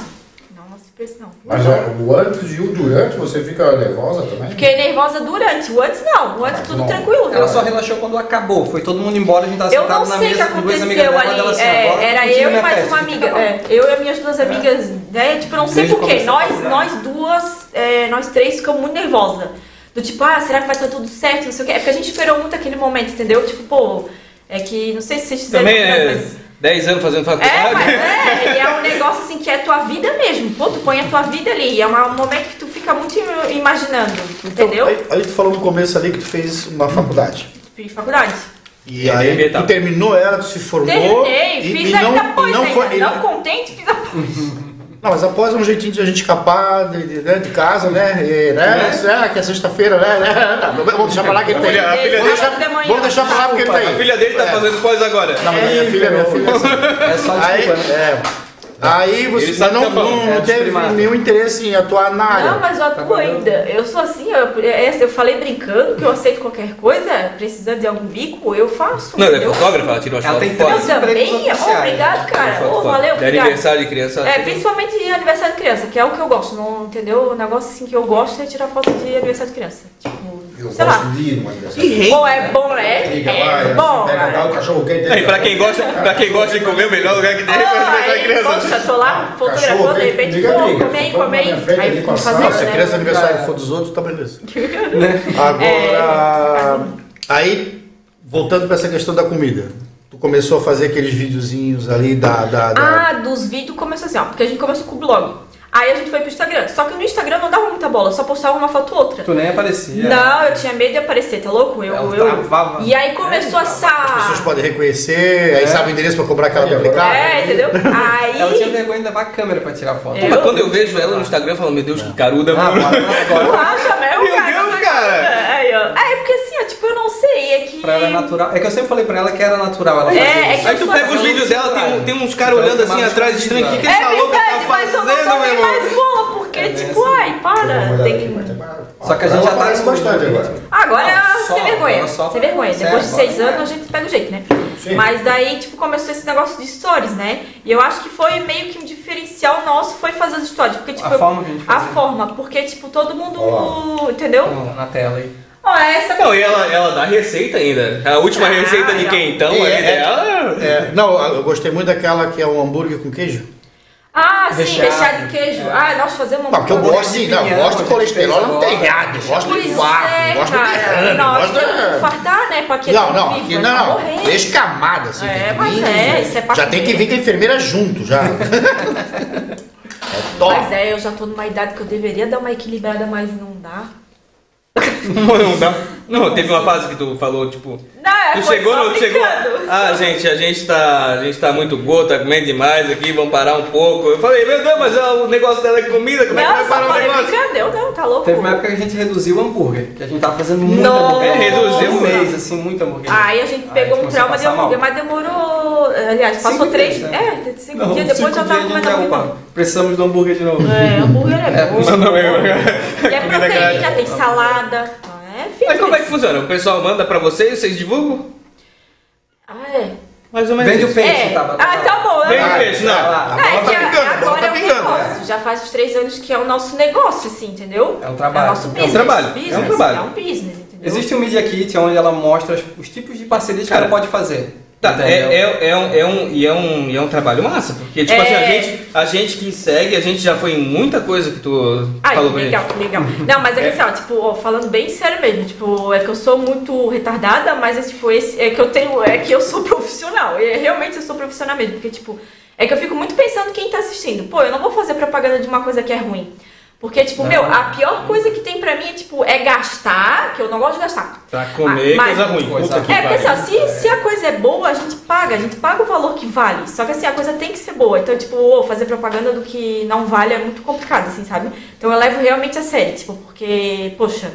Não não. Mas o antes e o durante, você fica nervosa também? Fiquei nervosa durante, o antes não, o antes Ah, tudo bom. tranquilo. Ela só relaxou quando acabou. Foi todo mundo embora, a gente tava Eu não sentado na sei o que mesa com duas amigas aconteceu dela, ali. assim, é, era eu e mais festa. uma amiga. é, eu e as minhas duas amigas, né? Tipo, eu não sei porquê. Nós, nós duas, é, nós três ficamos muito nervosas. Do tipo, ah, será que vai estar tudo certo? Não sei o quê. É porque a gente esperou muito aquele momento, entendeu? Tipo, pô, é que não sei se vocês fizeram. Também é mas- 10 anos fazendo faculdade. É, mas é, e é um negócio assim que é tua vida mesmo. Pô, tu põe a tua vida ali. É um momento que tu fica muito imaginando, entendeu? Aí, aí tu falou no começo ali que tu fez uma faculdade. Fiz faculdade. E E aí, aí tu terminou ela, tu se formou. Terminei, e, fiz e não, ainda e após não ainda. foi. não não- contente, fiz após. Não, mas após é um jeitinho de a gente escapar de, de, né, de casa, né? E, né? É, que é sexta-feira, né? né? Tá, vamos deixar pra lá que ele tem. Olha, a filha Vamos dele- deixar, de manhã. vamos deixar pra lá porque ele tá A aí. filha dele tá É. fazendo pós agora. Não, mas a minha filha, minha filha. é assim. É só Aí, desculpa, né? é. Aí você não, o que tá falando, não, é não teve nenhum interesse em atuar na área. Não, mas eu atuo ainda. Eu sou assim, eu, é, eu falei brincando que eu aceito qualquer coisa, precisando de algum bico, eu faço. Não, ela é fotógrafa, ela umas Ela fotos. Eu também? Obrigado, cara. Oh, valeu, De obrigado. aniversário de criança. É, principalmente de aniversário de criança, que é o que eu gosto, não, entendeu? O negócio assim que eu gosto é tirar foto de aniversário de criança. Tipo, Eu sei gosto lá. de ir numa aniversário. Pô, é bom, né? Liga É lá, bom, pega lá cara. o cachorro quente. Aí, pra quem gosta, pra quem gosta de comer, o melhor lugar que tem é pra Ah, criança. poxa, tô lá fotografando, de repente, pô, come aí, come aí. Aí fazendo, Se a né? criança aniversário for dos outros, tá beleza. Agora, aí, voltando pra essa questão da comida. Tu começou a fazer aqueles videozinhos ali da... da, da- Ah, dos vídeos começou assim, ó, porque a gente começou com o blog. Aí a gente foi pro Instagram. Só que no Instagram não dava muita bola, só postava uma foto ou outra. Tu nem aparecia. Não, eu tinha medo de aparecer, tá louco? Eu, Ela eu... travava. E aí começou As pessoas essa. podem reconhecer, aí É. sabe o endereço pra comprar aquela aplicar. É, entendeu? Aí. Ela tinha vergonha de levar a câmera pra tirar foto. É. Mas quando eu vejo ela no Instagram, eu falo, meu Deus, que caruda, Ah, mano. Tu acha mesmo, Meu cara? Deus, cara. Aí, ó. É, porque assim, ó, tipo, eu não sei, é que pra ela é natural. É que eu sempre falei pra ela que era natural ela É, fazer é isso. que Aí tu eu pega sou os assim. vídeos dela, tem, tem uns caras olhando assim atrás estranho. O que, que É essa louca mas eu não irmão? mais bola, porque, É, tipo, assim. ai, para. Tem que... Só que a gente já tá no- bastante agora. Agora, Não, só- sem vergonha. só sem vergonha. Depois de seis anos, a gente pega o jeito, né? Sim. Mas daí, tipo, começou esse negócio de stories, né? E eu acho que foi meio que um diferencial nosso foi fazer as stories. Porque, tipo, A eu- forma que a gente a fazia. forma, porque, tipo, todo mundo. Ó Entendeu? Não, Na tela aí. Ó, essa Não, e ela, ela dá receita ainda. A última Ah, receita de quem então É, é. dela. É, não, eu gostei muito daquela que é o hambúrguer com queijo. Ah, sim, Recheado. recheado de queijo. É. Ah, nós fazemos Não, porque eu gosto, sim, não, eu gosto de colesterol não tem nada, eu gosto de farto, é, gosto de derrame, gosto de... fartar, né? Pra que Não, não, vivo, aqui vai não, não. morrer. Deixa camada, assim. É, mas é, isso é pra Já tem que vir com a enfermeira junto, já. é top. Mas é, eu já tô numa idade que eu deveria dar uma equilibrada, mas não dá. Não, dá. Não, teve uma fase que tu falou, tipo. Não, é, Tu chegou, só não chegou. brincando. Ah, gente, a gente tá. A gente tá muito gordo, tá comendo demais aqui, vamos parar um pouco. Eu falei, meu Deus, mas é o negócio dela é comida, como é que Não, vai parar o negócio? brincando, eu não, tá louco. Teve uma época que a gente reduziu o hambúrguer, que a gente tava fazendo muito hambúrguer. É, reduziu? um mês, assim, muito hambúrguer. Aí a gente Aí pegou um começou a trauma de passar mal. hambúrguer, mas demorou. Aliás, passou Cinco três. dias, né? É, cinco Não, dias depois cinco já tava comendo hambúrguer. Precisamos do hambúrguer de novo. É, hambúrguer é É, bom. E é Comida proteína, tem salada. É. Mas como é que funciona? O pessoal manda pra vocês, vocês divulgam? Ah, é. Mais ou menos. Vende o peixe, É. tá? Ah, tá bom. Vende eu- o peixe, não. Vai lá. A bola É, tá que pingando, agora tá é um negócio. Já faz uns três anos que é o nosso negócio, assim, entendeu? É um trabalho. É o nosso É um business. trabalho, é um business, trabalho. É um business, entendeu? Existe um Media Kit onde ela mostra os- os tipos de parcerias que Cara, ela pode fazer. Tá, Entendeu? é, é, é, um, é, um, e é, um, e é um trabalho massa, porque, tipo É. assim, a gente, a gente que segue, a gente já foi em muita coisa que tu Ai, falou pra legal, gente. legal. Não, mas é que É. assim, ó, tipo, ó, falando bem sério mesmo, tipo, é que eu sou muito retardada, mas é tipo, esse, é que eu tenho, é que eu sou profissional. É, realmente eu sou profissional mesmo, porque, tipo, é que eu fico muito pensando quem tá assistindo. Pô, eu não vou fazer propaganda de uma coisa que é ruim. Porque, tipo, meu, a pior coisa que tem pra mim é, tipo, é gastar, que eu não gosto de gastar. Pra comer Mas- coisa ruim. coisa É, porque assim, ó, se, se a coisa é boa, a gente paga, a gente paga o valor que vale. Só que assim, a coisa tem que ser boa. Então, tipo, fazer propaganda do que não vale é muito complicado, assim, sabe? Então eu levo realmente a sério, tipo, porque, poxa,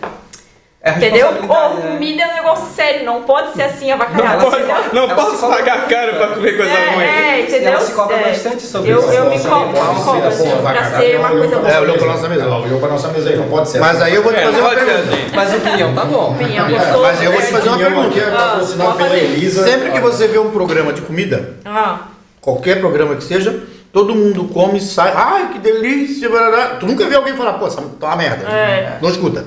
É entendeu? Né? comida é um negócio sério, não pode ser assim avacalhado. Não, pode, não Ela posso pagar caro pra comer coisa ruim. É, é, entendeu? Ela se cobra É. bastante sobre eu, isso. Eu me cobro, cobro, assim, porra, pra ser uma coisa boa. É, olhou pra nossa mesa. Ela olhou pra nossa mesa aí, não pode ser Mas assim. aí eu vou te É, fazer uma pergunta. assim. Mas o pinhão tá bom. É, gostoso. mas eu vou te fazer uma pergunta. aqui é Ah. Sempre que você vê um programa de comida, Ah, qualquer programa que seja, todo mundo come, sai, ai que delícia, barará. tu nunca vê alguém falar, pô, essa tá uma merda. É. Não escuta.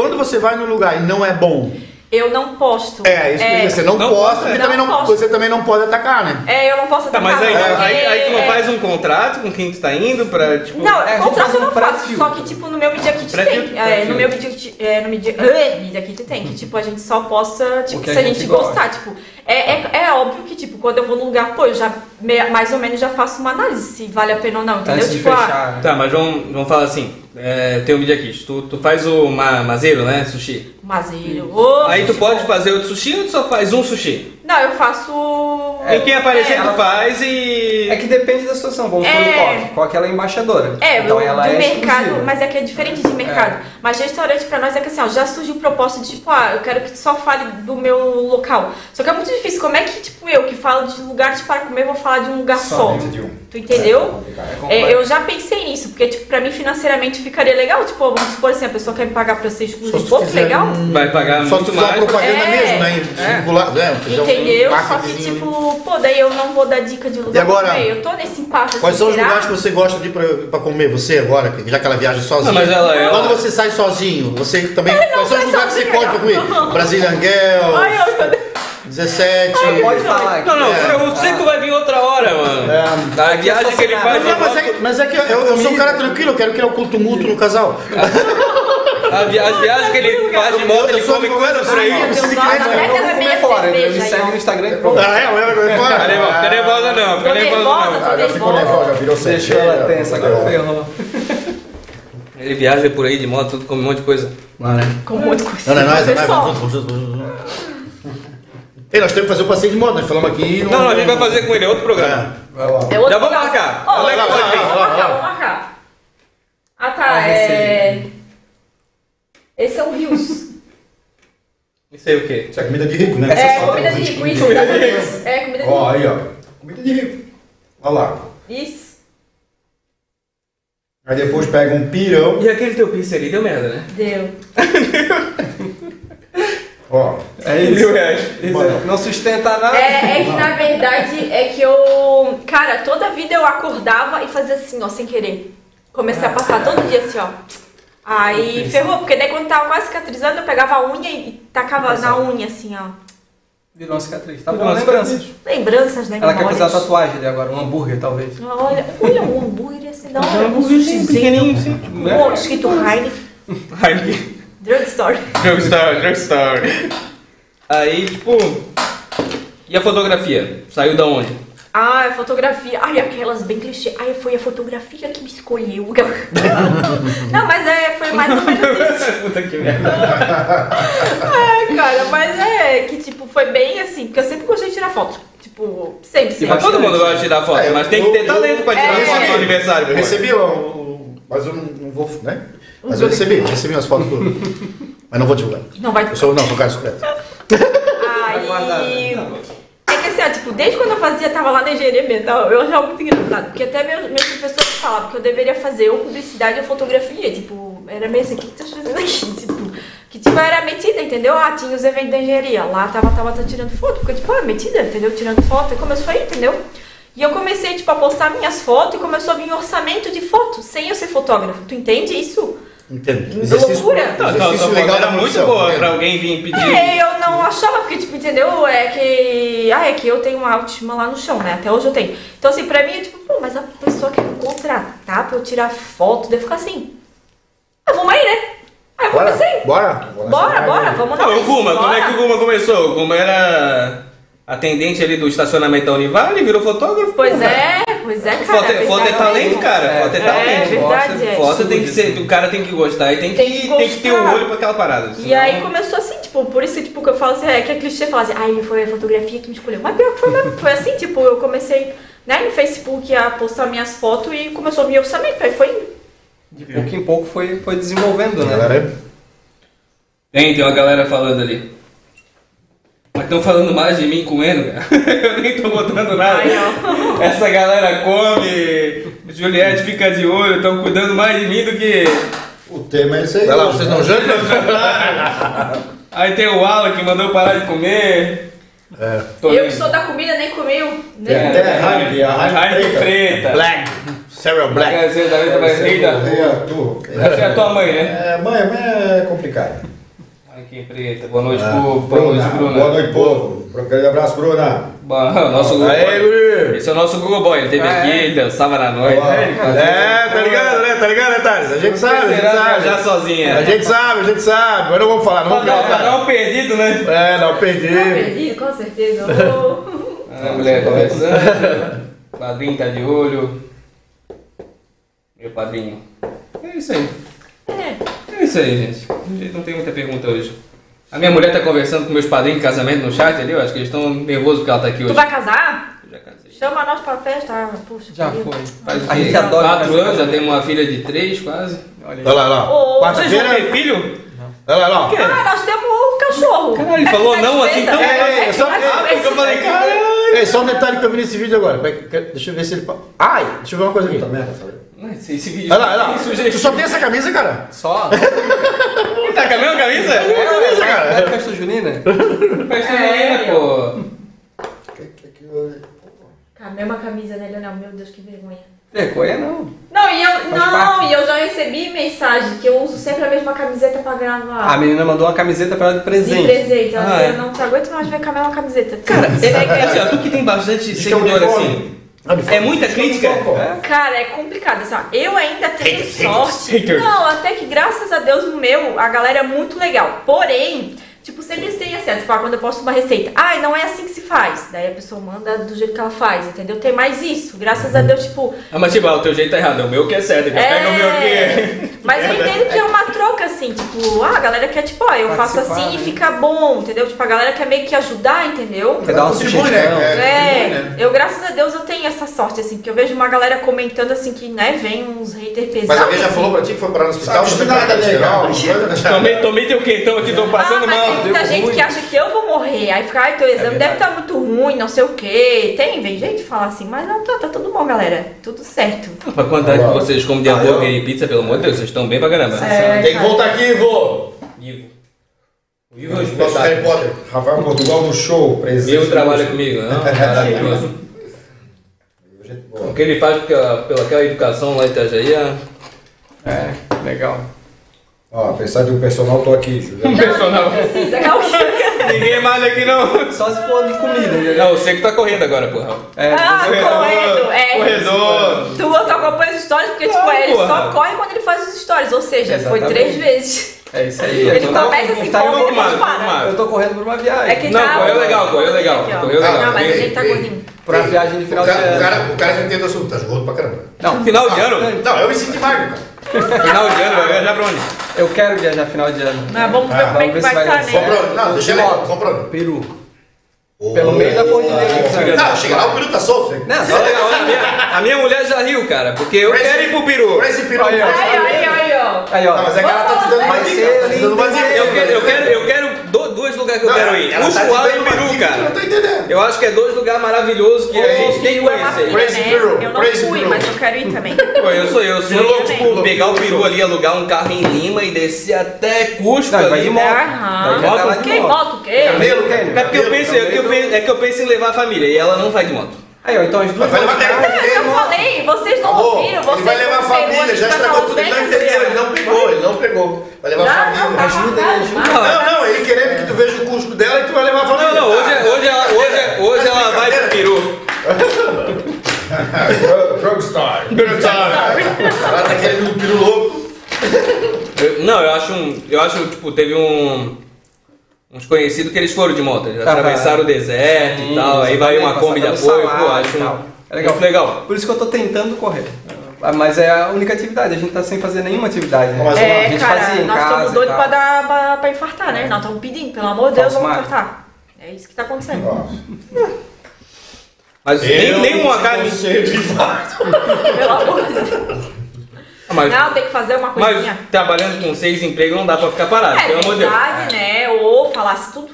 Quando você vai no lugar e não é bom, eu não posto. é, isso que você não, Não posta, posta, e é. também Não não, posto. você também não pode atacar, né? É, eu não posso Tá, mas aí, atacar, aí, aí tu não porque- faz um contrato com quem tu tá indo pra, tipo... Não, É, a gente contrato faz eu não faço, só que tipo no meu Media Kit tem. É, pré-filtro. no meu Media Kit, é, no Media, é, Media Kit tem, que tipo a gente só posta, tipo, a se a gente, gente gosta. gostar, tipo, é, é, é óbvio que tipo, quando eu vou no lugar, pô, eu já me- mais ou menos já faço uma análise se vale a pena ou não, entendeu? Antes de Tipo, ah, fechar. né? Tá, mas vamos, vamos falar assim, é, tem um vídeo aqui, tu, tu faz o ma, mazeiro, né, sushi. mazeiro. ô, Aí tu pode bom. fazer outro sushi ou tu só faz um sushi? Não, eu faço. e quem aparecer é, tu faz e... É que depende da situação. Vamos É. supor o Coque. Coque ela é embaixadora. É, então eu- ela do é mercado, exclusiva. mas é que é diferente de mercado. Mas restaurante pra nós é que assim, ó, já surgiu proposta de tipo, ah, eu quero que tu só fale do meu local. Só que é muito difícil. Como é que, tipo, eu que falo de lugares para comer, vou falar de um lugar Só só? de um. Tu entendeu? complicado. É complexo. É, eu já pensei nisso, porque, tipo, pra mim financeiramente ficaria legal. Tipo, vamos supor assim, a pessoa quer me pagar pra ser Só exclusivo. Pô, que legal. um- Vai pagar Só se muito mais. propaganda É. mesmo, né? Circular, né? Fazer um Entendeu? Só que, tipo, pô, daí eu não vou dar dica de lugar E agora, pra comer. Eu tô nesse impasse. Quais assim, são os lugares que você gosta de ir pra, pra comer? Você agora, que- já que ela viaja sozinha. Não, mas ela- ela- Quando você sai sozinho, você também. Quais são os lugares que você pode comer? Brasília Angel, Ai, eu, meu Deus. 17. Pode falar. Não, não, É. eu sei que vai vir outra hora, mano. É. A viagem que ele faz Mas, de não, mas, é, que- mas é que eu, eu sou um cara tranquilo, eu quero criar um culto mútuo no casal. a, vi- as viagens que ele faz de moto, Eu ele come coisa eu por aí. preciso de Eu vou derramei comer a fora. Ele me segue no Instagram. Ah, é? Eu, eu, eu, Fica nervosa, fica nervosa não, fica nervosa não. Ah, já ficou nervosa. virou Deixou ela tensa, agora Deu. ferrou. Ele viaja por aí de moto, tudo come um monte de coisa. Não, né? Com muita coisa. Não, não é nóis, é vamos junto, vamos junto. Ei, nós temos que fazer o passeio de moto, nós falamos aqui. Não, não, a gente vai fazer com ele, é outro programa. Lá. É outro Já vou marcar. Ó, vamos vai vir. marcar, vamos marcar, vamos marcar. Ah, tá, Ah, é... Esse é o Rios. Isso aí o quê? Isso é comida de rico, né? É, Você comida de rico, isso, exatamente. É, comida de Ó, rico. aí, ó. Comida de rico. Olha lá. Isso. Aí depois pega um pirão. E aquele teu piercing ali deu merda, né? Deu. Ó. É isso. Mil reais. Isso é- Não sustenta nada. É, é que na verdade é que eu. Cara, toda vida eu acordava e fazia assim, ó, sem querer. Comecei a passar todo dia assim, ó. Aí ferrou, porque daí quando tava quase cicatrizando, eu pegava a unha e tacava na unha, assim, ó. Virou uma cicatriz. Tá bom, lembranças. Lembranças, né? Ela quer fazer a tatuagem ali agora, um hambúrguer talvez. Olha, olha um hambúrguer assim, dá É um sushizinho. pequenininho, sim. monte escrito Heineken. Heineken. Drugstore. Drugstore, drugstore. Aí, tipo. E a fotografia? Saiu da onde? Ah, a fotografia. Ai, aquelas bem clichê. Ai, foi a fotografia que me escolheu. Não, mas é, foi mais ou menos isso. Puta que merda. É, cara, mas é que, tipo, foi bem assim, porque eu sempre gostei de tirar foto. Tipo, sempre, sempre. Mas todo mundo gosta de tirar foto, É, eu- mas tem que ter eu- talento pra tirar É. foto no aniversário. Eu recebi o- Mas eu não, não vou. né? Mas eu recebi, recebi umas fotos. do- Mas não vou divulgar. Não vai Eu sou, não, sou um cara secreto. Aí. É que assim, ó, tipo, desde quando eu fazia, tava lá na engenharia ambiental, eu achava muito engraçado. Porque até meus, meus professores falavam que eu deveria fazer ou publicidade ou fotografia. Tipo, era meio assim, o que tu tá fazendo aqui? Tipo, que tipo, eu era metida, entendeu? Ah, tinha os eventos da engenharia. Lá tava, tava, tava tirando foto, porque tipo, eu era metida, entendeu? Tirando foto, e começou aí, entendeu? E eu comecei, tipo, a postar minhas fotos e começou a vir orçamento de fotos, sem eu ser fotógrafo. Tu entende isso? Entendo. loucura. Não, tua foto legal era muito boa pra alguém vir pedir. É, eu não achava, porque, tipo, entendeu? É que. Ah, é que eu tenho uma autoestima lá no chão, né? Até hoje eu tenho. Então, assim, pra mim, é tipo, pô, mas a pessoa quer me contratar pra eu tirar foto, deve ficar assim. Ah, vamos aí, né? Aí eu Bora? comecei. Bora? Bora, bora, vamos Não, lá. o Guma, como é que o Guma começou? O Guma era atendente ali do estacionamento da Univale, virou fotógrafo. Pois pô, é, pois é, cara. Foto é, foto é talento, cara. É, Foto é é, talento. verdade, é. Foto tem que ser, o cara tem que gostar e tem que, Tem que tem que ter o gostar. olho pra aquela parada. E senão- aí começou assim, tipo, por isso tipo, que eu falo assim, é que é clichê falar assim, ai, foi a fotografia que me escolheu. Mas pior que foi mesmo, foi assim, tipo, eu comecei, né, no Facebook a postar minhas fotos e começou a vir orçamento, aí foi indo. De pouco em pouco foi, foi desenvolvendo, né? Galera, Tem, tem uma galera falando ali. Mas estão falando mais de mim comendo, cara. Eu nem tô botando nada. Ai. Essa galera come, Juliette fica de olho, estão cuidando mais de mim do que. O tema é esse aí. vai lá, vocês não jantam? Aí tem o Alan que mandou parar de comer. É. Tô Eu que sou da comida, nem comeu. Nem É. Até a Heineken, a Heineken Heineken preta. Black. Cereal Black. Quer dizer, Davi também é rei da. Essa é a tua mãe, né? É, mãe, mãe é complicado. Heineken preta. Boa noite, Ah, povo. Boa noite, Bruna. Boa noite, povo. Um grande abraço, Bruna. Boa- Nosso Google Aê, Boy. guri. Esse é o nosso Google Boy. Ele teve Ah, aqui, é? ele dançava na noite. Né? É, tá ligado, né? Tá ligado, né, Thales? A gente sabe, a gente Será sabe. viajar sozinha. A gente sabe, a gente sabe. Mas não vamos falar, não vamos Não, falar. não perdido, né? É, não, perdi. Tá perdido, com certeza. Ô. A mulher conversando. O padrinho tá de olho. Meu padrinho. É isso aí. É. É isso aí, gente. Não tem muita pergunta hoje. A minha mulher tá conversando com meus padrinhos de casamento no chat ali. Eu acho que eles estão nervosos porque ela tá aqui Tu hoje. vai casar? Eu já casei. Chama nós pra festa. Ah, Puxa, Já querido. foi. Faz A gente adora quatro anos, já tem uma filha de três quase. Olha aí. Olha lá, olha lá. Ô, Vocês vão ter Quarta-feira. filho? Olha lá, olha lá. Ah, nós temos um cachorro. Caralho, ele É falou não assim tão é, é que só- é, eu falei, caralho. Ei, só um detalhe que eu vi nesse vídeo agora. Deixa eu ver se ele. Ai, deixa eu ver uma coisa aqui. Puta merda, sabe? Esse, esse vídeo Olha lá, olha lá. Isso, gente. Tu só tem essa camisa, cara? Só? Tá com a mesma camisa? camisa, cara. É festa junina? Festa junina, pô. Que- que- que- Com a mesma camisa, né, Leonel? Meu Deus, que vergonha. Vergonha não. Não, e eu, não, parte. e eu já recebi mensagem que eu uso sempre a mesma camiseta pra gravar. A menina mandou uma camiseta pra ela de de presente. presente. Ela Ah, disse, é. eu não te aguento mais ver com a mesma camiseta. Cara, Você vai ganhar. assim, ó, tu que tem bastante é seguidor assim. É muita crítica? Cara, é complicado. Assim, ó, eu ainda tenho Haters, sorte. haters. Não, até que graças a Deus o meu, a galera é muito legal. Porém, tipo, sempre tem assim, tipo, ah, quando eu posto uma receita, ai, não é assim que se faz. Daí a pessoa manda do jeito que ela faz, entendeu? Tem mais isso. Graças a Deus, tipo, Ah, mas tipo, ah, o teu jeito tá errado, é o meu que é certo, então pega o meu aqui. Mas eu entendo que é uma troca, assim, tipo, ah, a galera quer, tipo, ó, eu faço assim e né? fica bom, entendeu? Tipo, a galera quer meio que ajudar, entendeu? Quer dar uma Contribui, sugestão. né? É, contribui, né? eu graças a Deus eu tenho essa sorte, assim, porque eu vejo uma galera comentando assim que, né, vem uns haters pesados. Mas alguém já assim. falou pra ti que foi parar no hospital? Tá? Tomei, teu quentão aqui, tô passando ah, mal. Muita gente ruim. que acha que eu vou morrer. Aí fica, ai, teu exame deve estar muito ruim, não sei o quê. Tem, vem gente falar assim, mas não, tá, tá tudo bom, galera. Tudo certo. Pra quantidade que vocês comem de hambúrguer e pizza, pelo amor de Deus, vocês estão bem pra caramba. É, Tem que voltar aqui, Ivo. Ivo. O Ivo é um Nosso Harry espetáculo. Potter. Rafael Portugal no show, presente. Ivo trabalha comigo, não? Maravilhoso. O que ele faz pela, pela aquela educação lá em Itajaí é... É, legal. Ó, apesar de um personal, tô aqui, Juliano. Personal. Precisa. Ninguém mais aqui não. Só se for de comida? Não, você que tá correndo agora, porra. É, Ah, correndo, é. Corredor. Tu tu acompanha as histórias porque, tipo, ele porra. só corre quando ele faz os stories. Ou seja, foi Exatamente. três vezes. é isso aí. Ele Eu tô- começa assim, tá e igual- depois para. Eu tô correndo por uma viagem. É que Não, tá- correu legal, correu legal, correu legal. Não, mas a gente tá gordinho. Por uma viagem de O final de cara, o, ano. cara, o cara que entende o assunto, tá gordo pra caramba. Não, Final de ano? Não, eu me senti magro, cara. Final de ano, vai viajar pra onde? eu quero viajar final de ano. Mas vamos ver Ah, como é vamos que ver vai se vai estar, né? Comprou? Não, deixa ele aí. Comprou. Peru. Pelo meio da cordilheira. Não, chega lá, o peru tá solto. Não, Só legal, a minha, a minha mulher já riu, cara, porque eu Crazy- quero ir pro peru. Crazy peru. Aí, ó. Aí, aí, aí, ó. Aí, ó. Não, mas é que ela tá te dando dica. ser Tá eu quero, eu quero do- dois lugares que eu Não, quero ir. ela O tá e o Peru, tu Não cara. tô entendendo. Eu acho que é dois lugares maravilhosos que a gente tem que é conhecer. Crazy né? Peru, Eu não Crazy fui, Peru. mas eu quero ir também. Pô, eu sou eu, sou Eu louco também. por pegar o peru ali, alugar um carro em Lima e descer até Cusco Não, vai ali. de moto. Aham. Daí já tá lá de Que moto. moto, o quê? Camelo. É porque eu penso, é eu penso, é que eu penso em levar a família e ela não vai de moto. Aí, ó, então as duas. Vai levar ficar- dez. Eu falei, vocês não Amor, ouviram, vocês ele vai levar a não família, já vai estragou pra tudo, ele não entendeu, ele não pegou, ele não pegou. Vai levar a Não, não, família. tá Ajuda, marcado, ajuda. Não, não, ele querendo que tu veja o Cusco dela e tu vai levar a Não, família. não, hoje, é- hoje, ela, hoje, hoje ela vai pro peru. Drugstore. Ela tá querendo um peru louco. Não, eu acho um. Eu acho, tipo, teve um. Uns conhecidos que eles foram de moto, eles Aham. atravessaram o deserto e tal, aí vai uma Kombi de apoio, pô, acho tal. É legal. muito legal. Por isso que eu tô tentando correr. Ah, Mas é a única atividade, a gente tá sem fazer nenhuma atividade. Né? Mas a É, gente cara, fazia em nós estamos doidos pra, dar, pra, pra infartar, né? Nós estamos pedindo, pelo amor de Deus, vamos infartar. É isso que tá acontecendo. Mas nem, nem uma carne. Pelo amor de Deus. Mas, Não, tem que fazer uma mas coisinha. trabalhando com seis empregos não dá pra ficar parado, É pelo amor de Deus. verdade, né? Falasse tudo.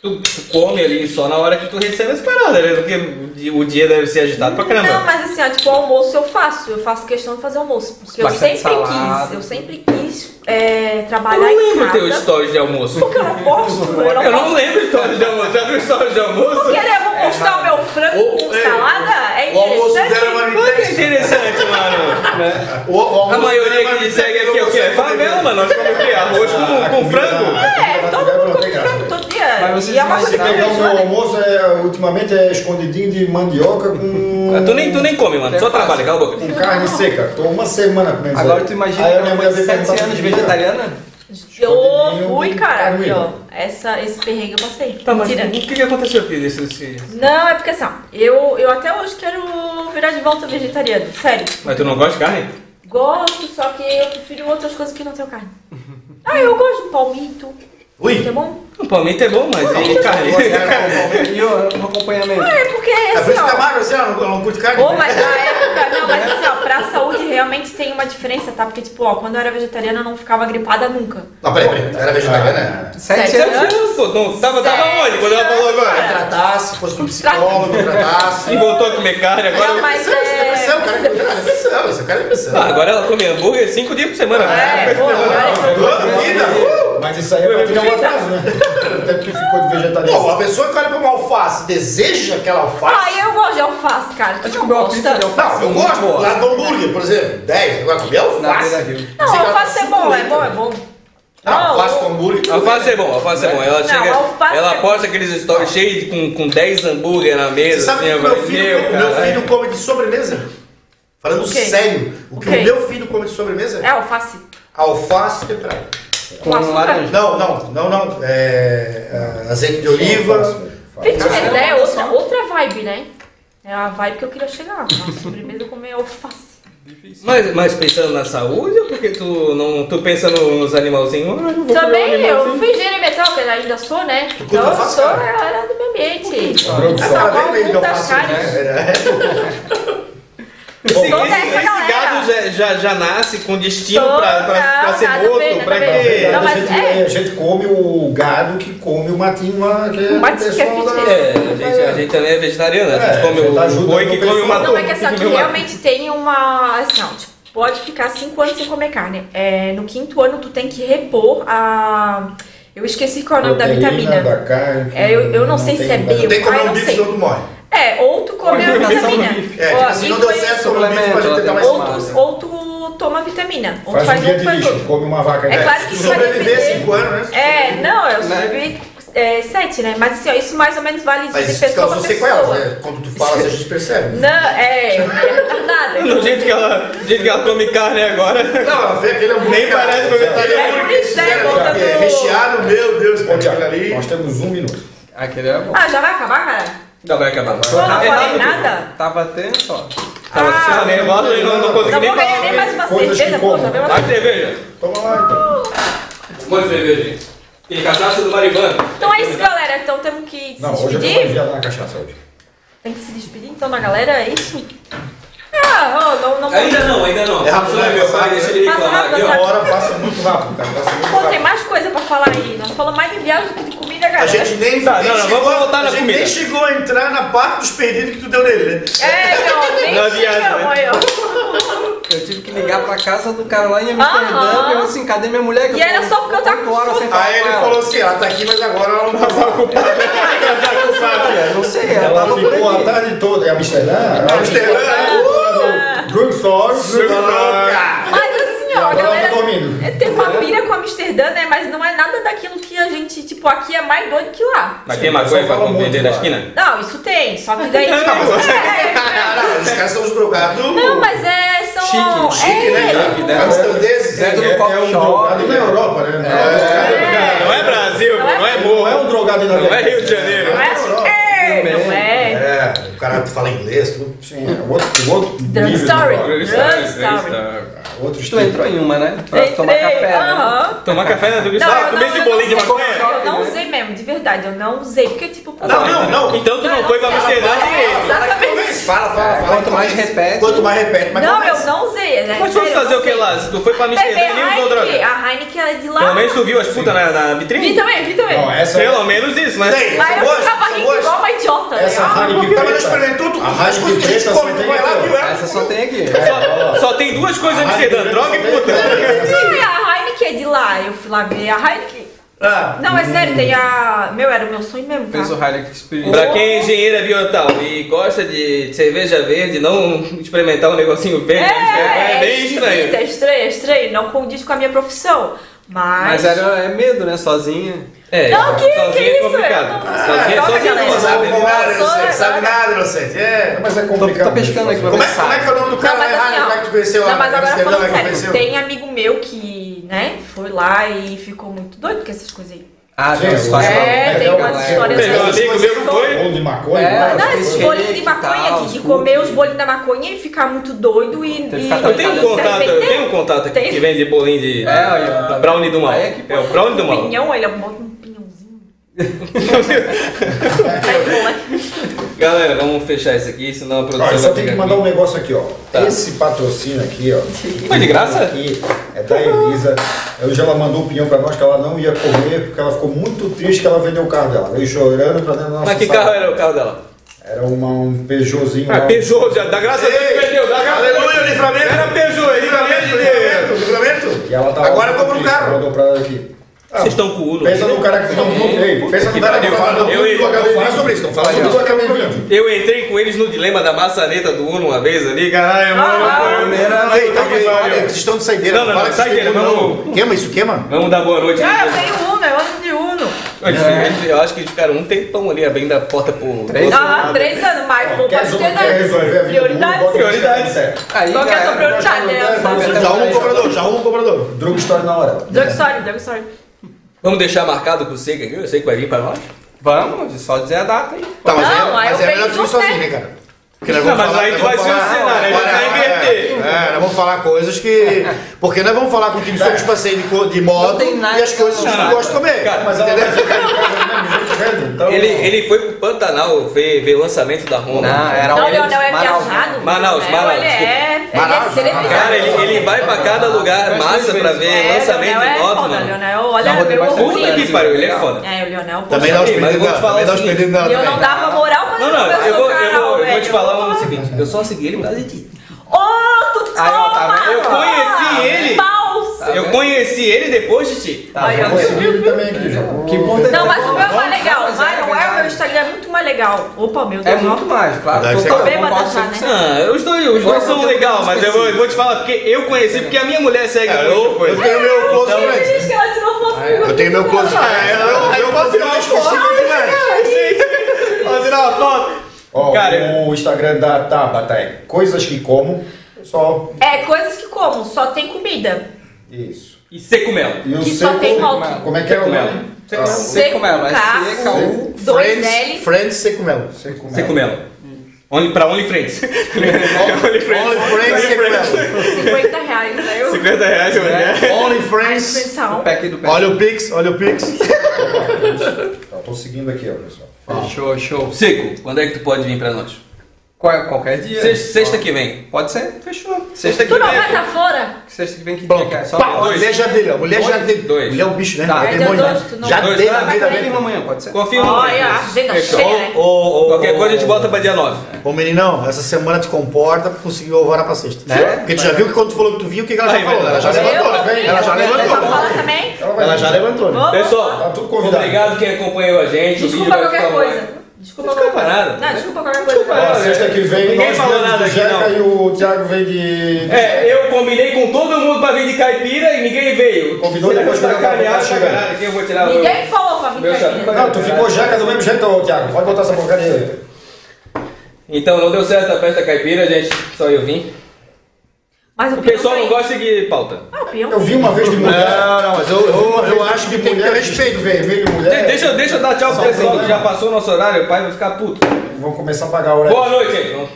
Tu, tu come ali só na hora que tu recebe as paradas, né? Porque o dia deve ser agitado pra caramba. Não, mas assim, ó, tipo, almoço eu faço. Eu faço questão de fazer almoço. Porque eu sempre salada. quis, eu sempre quis é, Eu trabalhar não em lembro teu casa. stories de almoço. Porque eu não posto, eu não Eu não posto. lembro stories de almoço. Já viu stories de almoço? Porque né, eu vou postar o meu frango O- com é, salada, é O almoço dela é interessante. uma Olha que interessante, mano. Né? O, o almoço A maioria é que uma segue aqui é o quê? É favela, mano. Nós comemos o quê? Arroz com, com frango? É, todo mundo come frango todo dia. Mas vocês e é uma coisa que Pegar o meu né? almoço é, ultimamente é escondidinho de mandioca com. Ah, Tu nem, tu nem come, mano. É Só fácil. trabalha, cala a boca. Com carne seca. Tô uma semana comendo Agora aí. tu imagina Aí a minha foi veio 7 perguntar anos vegetariana? Eu fui, cara, aqui, ó. Essa, esse perrengue eu passei. Tá, mas Mentira. o que, que aconteceu aqui desse, desse... Não, é porque assim, eu, eu até hoje quero virar de volta vegetariano. Sério. Mas tu não gosta de carne? Gosto, só que eu prefiro outras coisas que não tenham carne. Ah, eu gosto de palmito. Ui, é bom? O palmito é bom, mas e carne? E o acompanhamento? É, porque é por assim, isso que tá ó. magro assim, ela não, não curte carne. Ô, mas na época, não, mas assim, ó, pra saúde realmente tem uma diferença, tá? Porque, tipo, ó, quando eu era vegetariana eu não ficava gripada nunca. Não, peraí, peraí. Era vegetariana? Sete Sete anos? Anos, pô. Não, tava, tava Sete onde quando ela falou agora? Tratasse, fosse um psicólogo, tratasse. E voltou a comer carne agora? Não, mas Isso é depressão, cara. é... Cara, é depressão, isso é cara é depressão. Ah, agora ela come hambúrguer cinco dias por semana. É, pô, agora Toda vida. Mas isso aí é pra tirar um atraso, né? Até porque ficou de vegetariano. Pô, a pessoa que olha pra uma alface, deseja aquela alface. Ah, eu gosto de alface, cara. Tu A gente não comeu uma gosta? pizza de alface. Não, eu muito gosto. boa. Lá do hambúrguer, por exemplo, 10. Agora comer Na alface. Beira Rio. Não, que ela alface é tá bom, é bom, é litros. bom. Não, alface com hambúrguer. Alface é bom, alface é bom. Ela Não, chega, alface ela é posta aqueles stories cheios de, com, com 10 hambúrguer na mesa. Você sabe o que assim, o meu filho, o meu cara. filho come de sobremesa? Falando O quê? sério, o que O quê? o meu filho come de sobremesa? É alface. Alface temperada. Com laranja. Não, não, não, não. É, é, azeite de oliva. Caramba, né? É outra, outra vibe, né? É a vibe que eu queria chegar. Uma sobremesa comer alface. Mas, mas pensando na saúde ou porque tu não tu pensa no- nos animalzinhos? Ah, eu um Também eu animalzinho. fui higiene metal, que eu ainda sou, né? curte Então eu sou a área do meio ambiente. Produção. Salvar o mundo das carnes. Né? É. Esse, dessa esse gado já, já, já nasce com destino Sou- pra, pra, pra não, ser morto, pra quê? Não, a, mas gente, é. a gente come o gado que come o matinho lá, que é O o matinho que é. É, a gente, a gente também é vegetariano, a gente É, come a gente o ajuda boi que come o matou. Não, é que assim, que o realmente tem uma. Assim, ó, tipo, pode ficar cinco anos sem comer carne. É, no quinto ano, tu tem que repor a. Eu esqueci qual é o nome da vitamina. da carne. É, eu- eu não sei se é tem- B, Tem que comer Ah, eu um não bife, sei. senão tu morre. É, ou tu come a vitamina. bife. É, tipo, se não deu certo, come um bife pra gente tentar mais Ou Mas- tu, ou tu toma vitamina. Ou tu Faz um faz um, dia tu de lixo, come uma vaca. É claro que Se isso vai sobreviver depender. cinco anos, né? É, não, eu sobrevivi é, sete, né? Mas assim, ó, isso mais ou menos vale de, Mas pessoa pra sequelas, pessoa. né? Quando tu fala, a gente percebe. Não, é, é retardada. Do jeito que ela, do jeito que ela come carne agora. Não, ela vê aquele hambúrguer. Nem parece aquele hambúrguer É por isso, né? Conta que é do- Recheado, meu Deus, aquilo ali. nós temos um minuto. Aquele é bom. Ah, já vai acabar, cara? Não vai acabar. Pô, não falei nada. Tava tenso, ó. Tava Ah, sendo nervoso e não, não consegui Não nem vou ganhar falar. nem mais uma cerveja, que uma Mais cerveja. Toma lá, então. Quanto cerveja, gente? Tem cachaça do Maribano. Então é isso, galera. Então temos que se Não, hoje eu tô despedir. enviado na cachaça hoje. Tem que se despedir então da galera, é isso? Ah, não, não, não. Ainda não, ainda não. É rápido, né? meu pai, deixa ele Passa reclamar rápido, aqui, ó. hora passa muito rápido, cara. Passa muito Pô, tem rápido. mais coisa pra falar aí. Nós falamos mais de viagem do que de comida, galera. A gente nem, Tá, nem não, não, chegou, vamos voltar na a gente comida. nem chegou a entrar na parte dos perdidos que tu deu nele, né? É, não, nem Na viagem, né? olha. Eu tive que ligar pra casa do cara lá em Amsterdã. Aham. Eu assim, cadê minha mulher? Que E era só porque eu tava com horas sem sono. falar Aí com ele ela. falou assim, ela tá aqui, mas agora ela não tá ocupada. Olha, não sei, ela, Ela tava por ficou a aqui. tarde toda em Amsterdã. ela Amsterdã. Amsterdã, né? Mas não é nada daquilo que a gente, tipo, aqui é mais doido que lá. Mas tem maconha pra vender na esquina? Não, isso tem, só que daí. tipo, é, Caralho, os caras são os drogados. não, mas é. São. Chique, Chique, é, né, tipo, né? Dentro do É, coffee é um drogado na Europa, né? É. Não é Brasil, não é Não é morro, um drogado na não é Rio de Janeiro. Não é assim. É, não é. É, o cara fala inglês, tudo. Sim, é outro, outro Drug nível de story. Drug story. Outro Tu entrou em uma, né? Pra tomar Entrei, café, né? aham. Tomar café na Não, Store? eu Comer não, esse bolinho de não maconha? usei, Eu não usei mesmo, de verdade. Eu não usei, porque tipo... pô, Não, não, não. Então tu não foi pra Amsterdã É, direito. exatamente. Fala, fala, fala. Quanto mais repete. Quanto mais repete, mais Não, eu não usei. É Mas tu fazer o que não lá? Se tu foi pra. Amsterdã e nem usou droga. A Heineken é de lá. Pelo menos tu viu as putas na, na Vi vitrine? também, vi também. Não, Pelo menos isso, né? Tem, Mas eu ficava rindo igual uma idiota. né? Essa Ah, Heineken Tá, mas não preta. experimentou tudo. A Heineken que preta só tem aqui? Essa só tem aqui. Só, tem duas coisas Amsterdã, droga e puta. Não, e a Heineken é de lá. Eu fui lá ver a Heineken. Ah, Não, é sério, tem a... Meu, era o meu sonho mesmo, Fez o tá? Heineken Experience. Pra quem é engenheiro ambiental e gosta de cerveja verde, não experimentar um negocinho verde, é, é bem esquisito, estranho. É estranho, é estranho. Não condiz com a minha profissão. Mas... Mas era, é medo, né? Sozinha. É, Não, que- sozinho que é isso? complicado. Não- Sozinho, Droga, sozinho galera. não não sabe. nada, inocente. Sabe nada, inocente. É. Mas é complicado. tô pescando aqui pra Como é, como é que é o nome do Não, cara mas lá? assim, Como é que tu conheceu não, mas na agora Amsterdã, falando como é que sério, conheceu? tem amigo meu que, né, foi lá e ficou muito doido com essas coisas aí. Ah, tem Sim, uma história. É, tem umas né? histórias Tem um assim. amigo meu que foi. Bolo de maconha. É, várias Não, esses bolinhos de maconha, de, comer os bolinhos da maconha e ficar muito doido e. E Eu tenho um se contato, eu tenho um contato aqui que vende bolinho de É, brownie do mal. É É o brownie do mal. Pinhão, ele bota um pinhãozinho. Aí, bom, né? Galera, vamos fechar isso aqui, senão a produção Olha, só tem que mandar um aqui. negócio aqui, ó. Tá. Esse patrocínio aqui, ó. Foi de graça? Aqui é da Elisa. Hoje ela mandou um pinhão pra nós que ela não ia comer porque ela ficou muito triste que ela vendeu o carro dela. Veio chorando pra dentro da nossa Mas que sala. carro era o carro dela? Era uma, um Peugeotzinho Ah, lá. Peugeot, já, dá graça a Deus que vendeu, dá graça Deus. Aleluia, livramento. Era Peugeot, Livramento, dinheiro. livramento. E ela tava Agora compra um carro. Mandou pra ela aqui. Vocês estão com o Uno Pensa no cara que não Ei, pensa no cara que Eu- fala eu- eu- Não fala sobre isso, não fala sobre do isso. HB20. Eu entrei com eles no dilema da maçaneta do Uno uma vez ali, caralho, mano. Ah, foi- Ei, tá Pariu. olha, vocês estão de saideira. Não, não, fala não, saideira, vamos-. Queima isso, queima? Vamos dar boa noite. Ah, eu tenho Uno, eu ando de Uno. Eles- Eu acho que eles ficaram um tempão ali abrindo a porta pro. Três Ah, três anos, mas pô, pode ter, do mundo, Prioridades. Prioridades. certo. Aí Qual que é a era. prioridade, né? Já arruma um cobrador, já arruma um cobrador. Drugstore na hora. Drug Story, Drug Story. Vamos deixar marcado com o Seca aqui? Eu sei que vai vir pra nós. Vamos, só dizer a data aí. Tá, mas, Não, é, aí mas eu é melhor venho tu ir com sozinho, né, cara? Porque nós Não, vamos mas falar- aí nós tu vai vamos falar- né? Olha, Vai inverter. É, nós vamos falar coisas que. Porque nós vamos falar contigo sobre os passeios de, co- de moto Não tem nada e as coisas que Não, tu gosta de comer. cara, Mas ela entendeu? vai ficar em casa do mesmo jeito. vendo? Então, Ele, ele foi pro Pantanal ver, ver o lançamento da Roma. Não, era Não, o Leonel é Manaus. viajado. Manaus, É, Manaus, Ele é, ele é celebridade. Cara, ele, ele vai pra cada lugar Mas massa pra ver É, lançamento Leonel de é moto, foda, mano. Leonel, olha, Não, meu Puta que pariu, ele é foda. É, o Leonel, pô, Também dá os mas eu vou te pedidos falar também dá o os seguinte, pedidos dela E eu não também. dava moral Não, ele não, eu começou vou, o eu, canal, vou, eu vou te velho. falar o seguinte, eu só segui ele por causa de ti. Ô, tu Aí, ó, tá toma! vendo? Eu conheci ele. Eu conheci ele depois de ti. Tá Aí, ó. vou seguir ele também aqui, já. Que importante Não, é mas o meu é mais legal. Mas Mas não é, o meu Instagram é muito mais legal. Opa, meu É Deus. muito mais, claro. Deve ser. Tô bêbada concordo já, né? 100%. Ah, os dois, os dois são legais, mas eu vou, eu vou te falar porque eu conheci, porque a minha mulher segue É, muita eu, eu coisa. tenho meu close Então, friends. Diz que ela tirou foto comigo. Eu tenho meu close friends. Eu, eu posso tirar uma foto. Vou tirar uma foto. Ó, Cara, o Instagram da Tabata é coisas que como, só É, coisas que como, só tem comida. Isso. E seco mel. E o Que só seco- tem moto. Como é que é o mel. nome? Ah, mel. Ela, K, S-E-K-U. dois Friends, L. friends seco mel. Seco mel. Seco mel. Only, pra Only Friends. Only Friends. Only friends seco mel. 50 reais, né? Eu 50 reais, a mulher. Only friends. O expressão. pack do pé. Olha o Pix, olha o Pix. Eu tô seguindo aqui, ó, pessoal. Show, show. Seco, quando é que tu pode vir pra nós? Qual- Qualquer dia. Sexta, sexta que vem. Pode ser? Fechou. Sexta que Tu não vem. vai estar fora? Sexta que vem que Pronto. dia, cara? Só Pá, dois. mulher já dele, a mulher já Dois, dele. dois. Mulher é um bicho, né? Tá. É É demônio, dia né? dois, tu não- Já Dois, dele tá? Confirma amanhã, pode ser? Confirma. Olha, a agenda Fechou. cheia, né? Ô, ô, Qualquer coisa a gente bota pra dia 9. Ô meninão, essa semana te comporta pra conseguir o alvará pra sexta. É? Porque tu já viu que quando tu falou que tu viu, o que que ela já falou? Ela já levantou, né? Ela já levantou. Ela já levantou, né? Pessoal, Tá tudo convidado. obrigado quem acompanhou a gente. Desculpa qualquer coisa. Desculpa Desculpa qualquer nada. Não, desculpa qualquer coisa. Desculpa nada. sexta que vem, Ninguém nós falou nada aqui, Jeca não. e o Thiago vem de... É, eu combinei com todo mundo pra vir de caipira e ninguém veio. Convidou, que depois tá pra chegando. caralho? Quem eu vou tirar? Ninguém falou pra vir Meu chapéu. aqui. Não, tu ficou Jeca do mesmo jeito, ô, Thiago. Pode botar essa porcaria aí. Então, não deu certo a festa caipira, gente. Só eu vim. Mas o O pessoal não gosta de seguir pauta. Ah, peão. Eu vi uma vez de mulher. Não, não, mas eu, eu, eu acho que tem que ter respeito. vermelho, mulher. De- Deixa, deixa eu dar tchau pro pessoal que já passou o nosso horário. O pai vai ficar puto. Vão começar a pagar a hora. Boa noite, gente.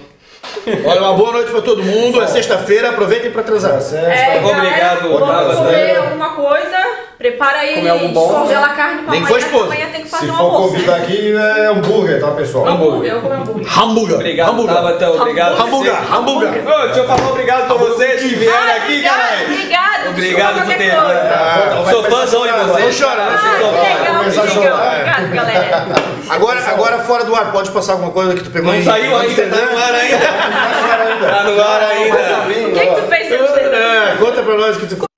Olha, uma boa noite pra todo mundo. É sexta-feira, aproveitem pra transar. Tá certo. É, Obrigado. Vamos comer alguma coisa. Prepara aí, Comer algo bom. a carne pra Nem amanhã. foi esposa. Amanhã tem que fazer Se um for almoço. convidar né? aqui, é hambúrguer, tá, pessoal? Hambúrguer, eu vou comer hambúrguer. Hambúrguer. Obrigado, hambúrguer. Tabata. Obrigado. Hambúrguer, hambúrguer. Ô, deixa eu falar obrigado pra vocês que vieram Ah, aqui, obrigado, caralho. Obrigado, Obrigado por ter. Ah, vai Sou fãzão de chorar vocês. Não chora, não Ah, legal, começar a legal. chorar. Obrigado, galera. Agora, agora fora do ar, pode passar alguma coisa que tu pegou Não em saiu ainda, Amsterdã? Tá no ar ainda. Tá no ar ainda. O que, que tu fez? É, conta pra nós o que tu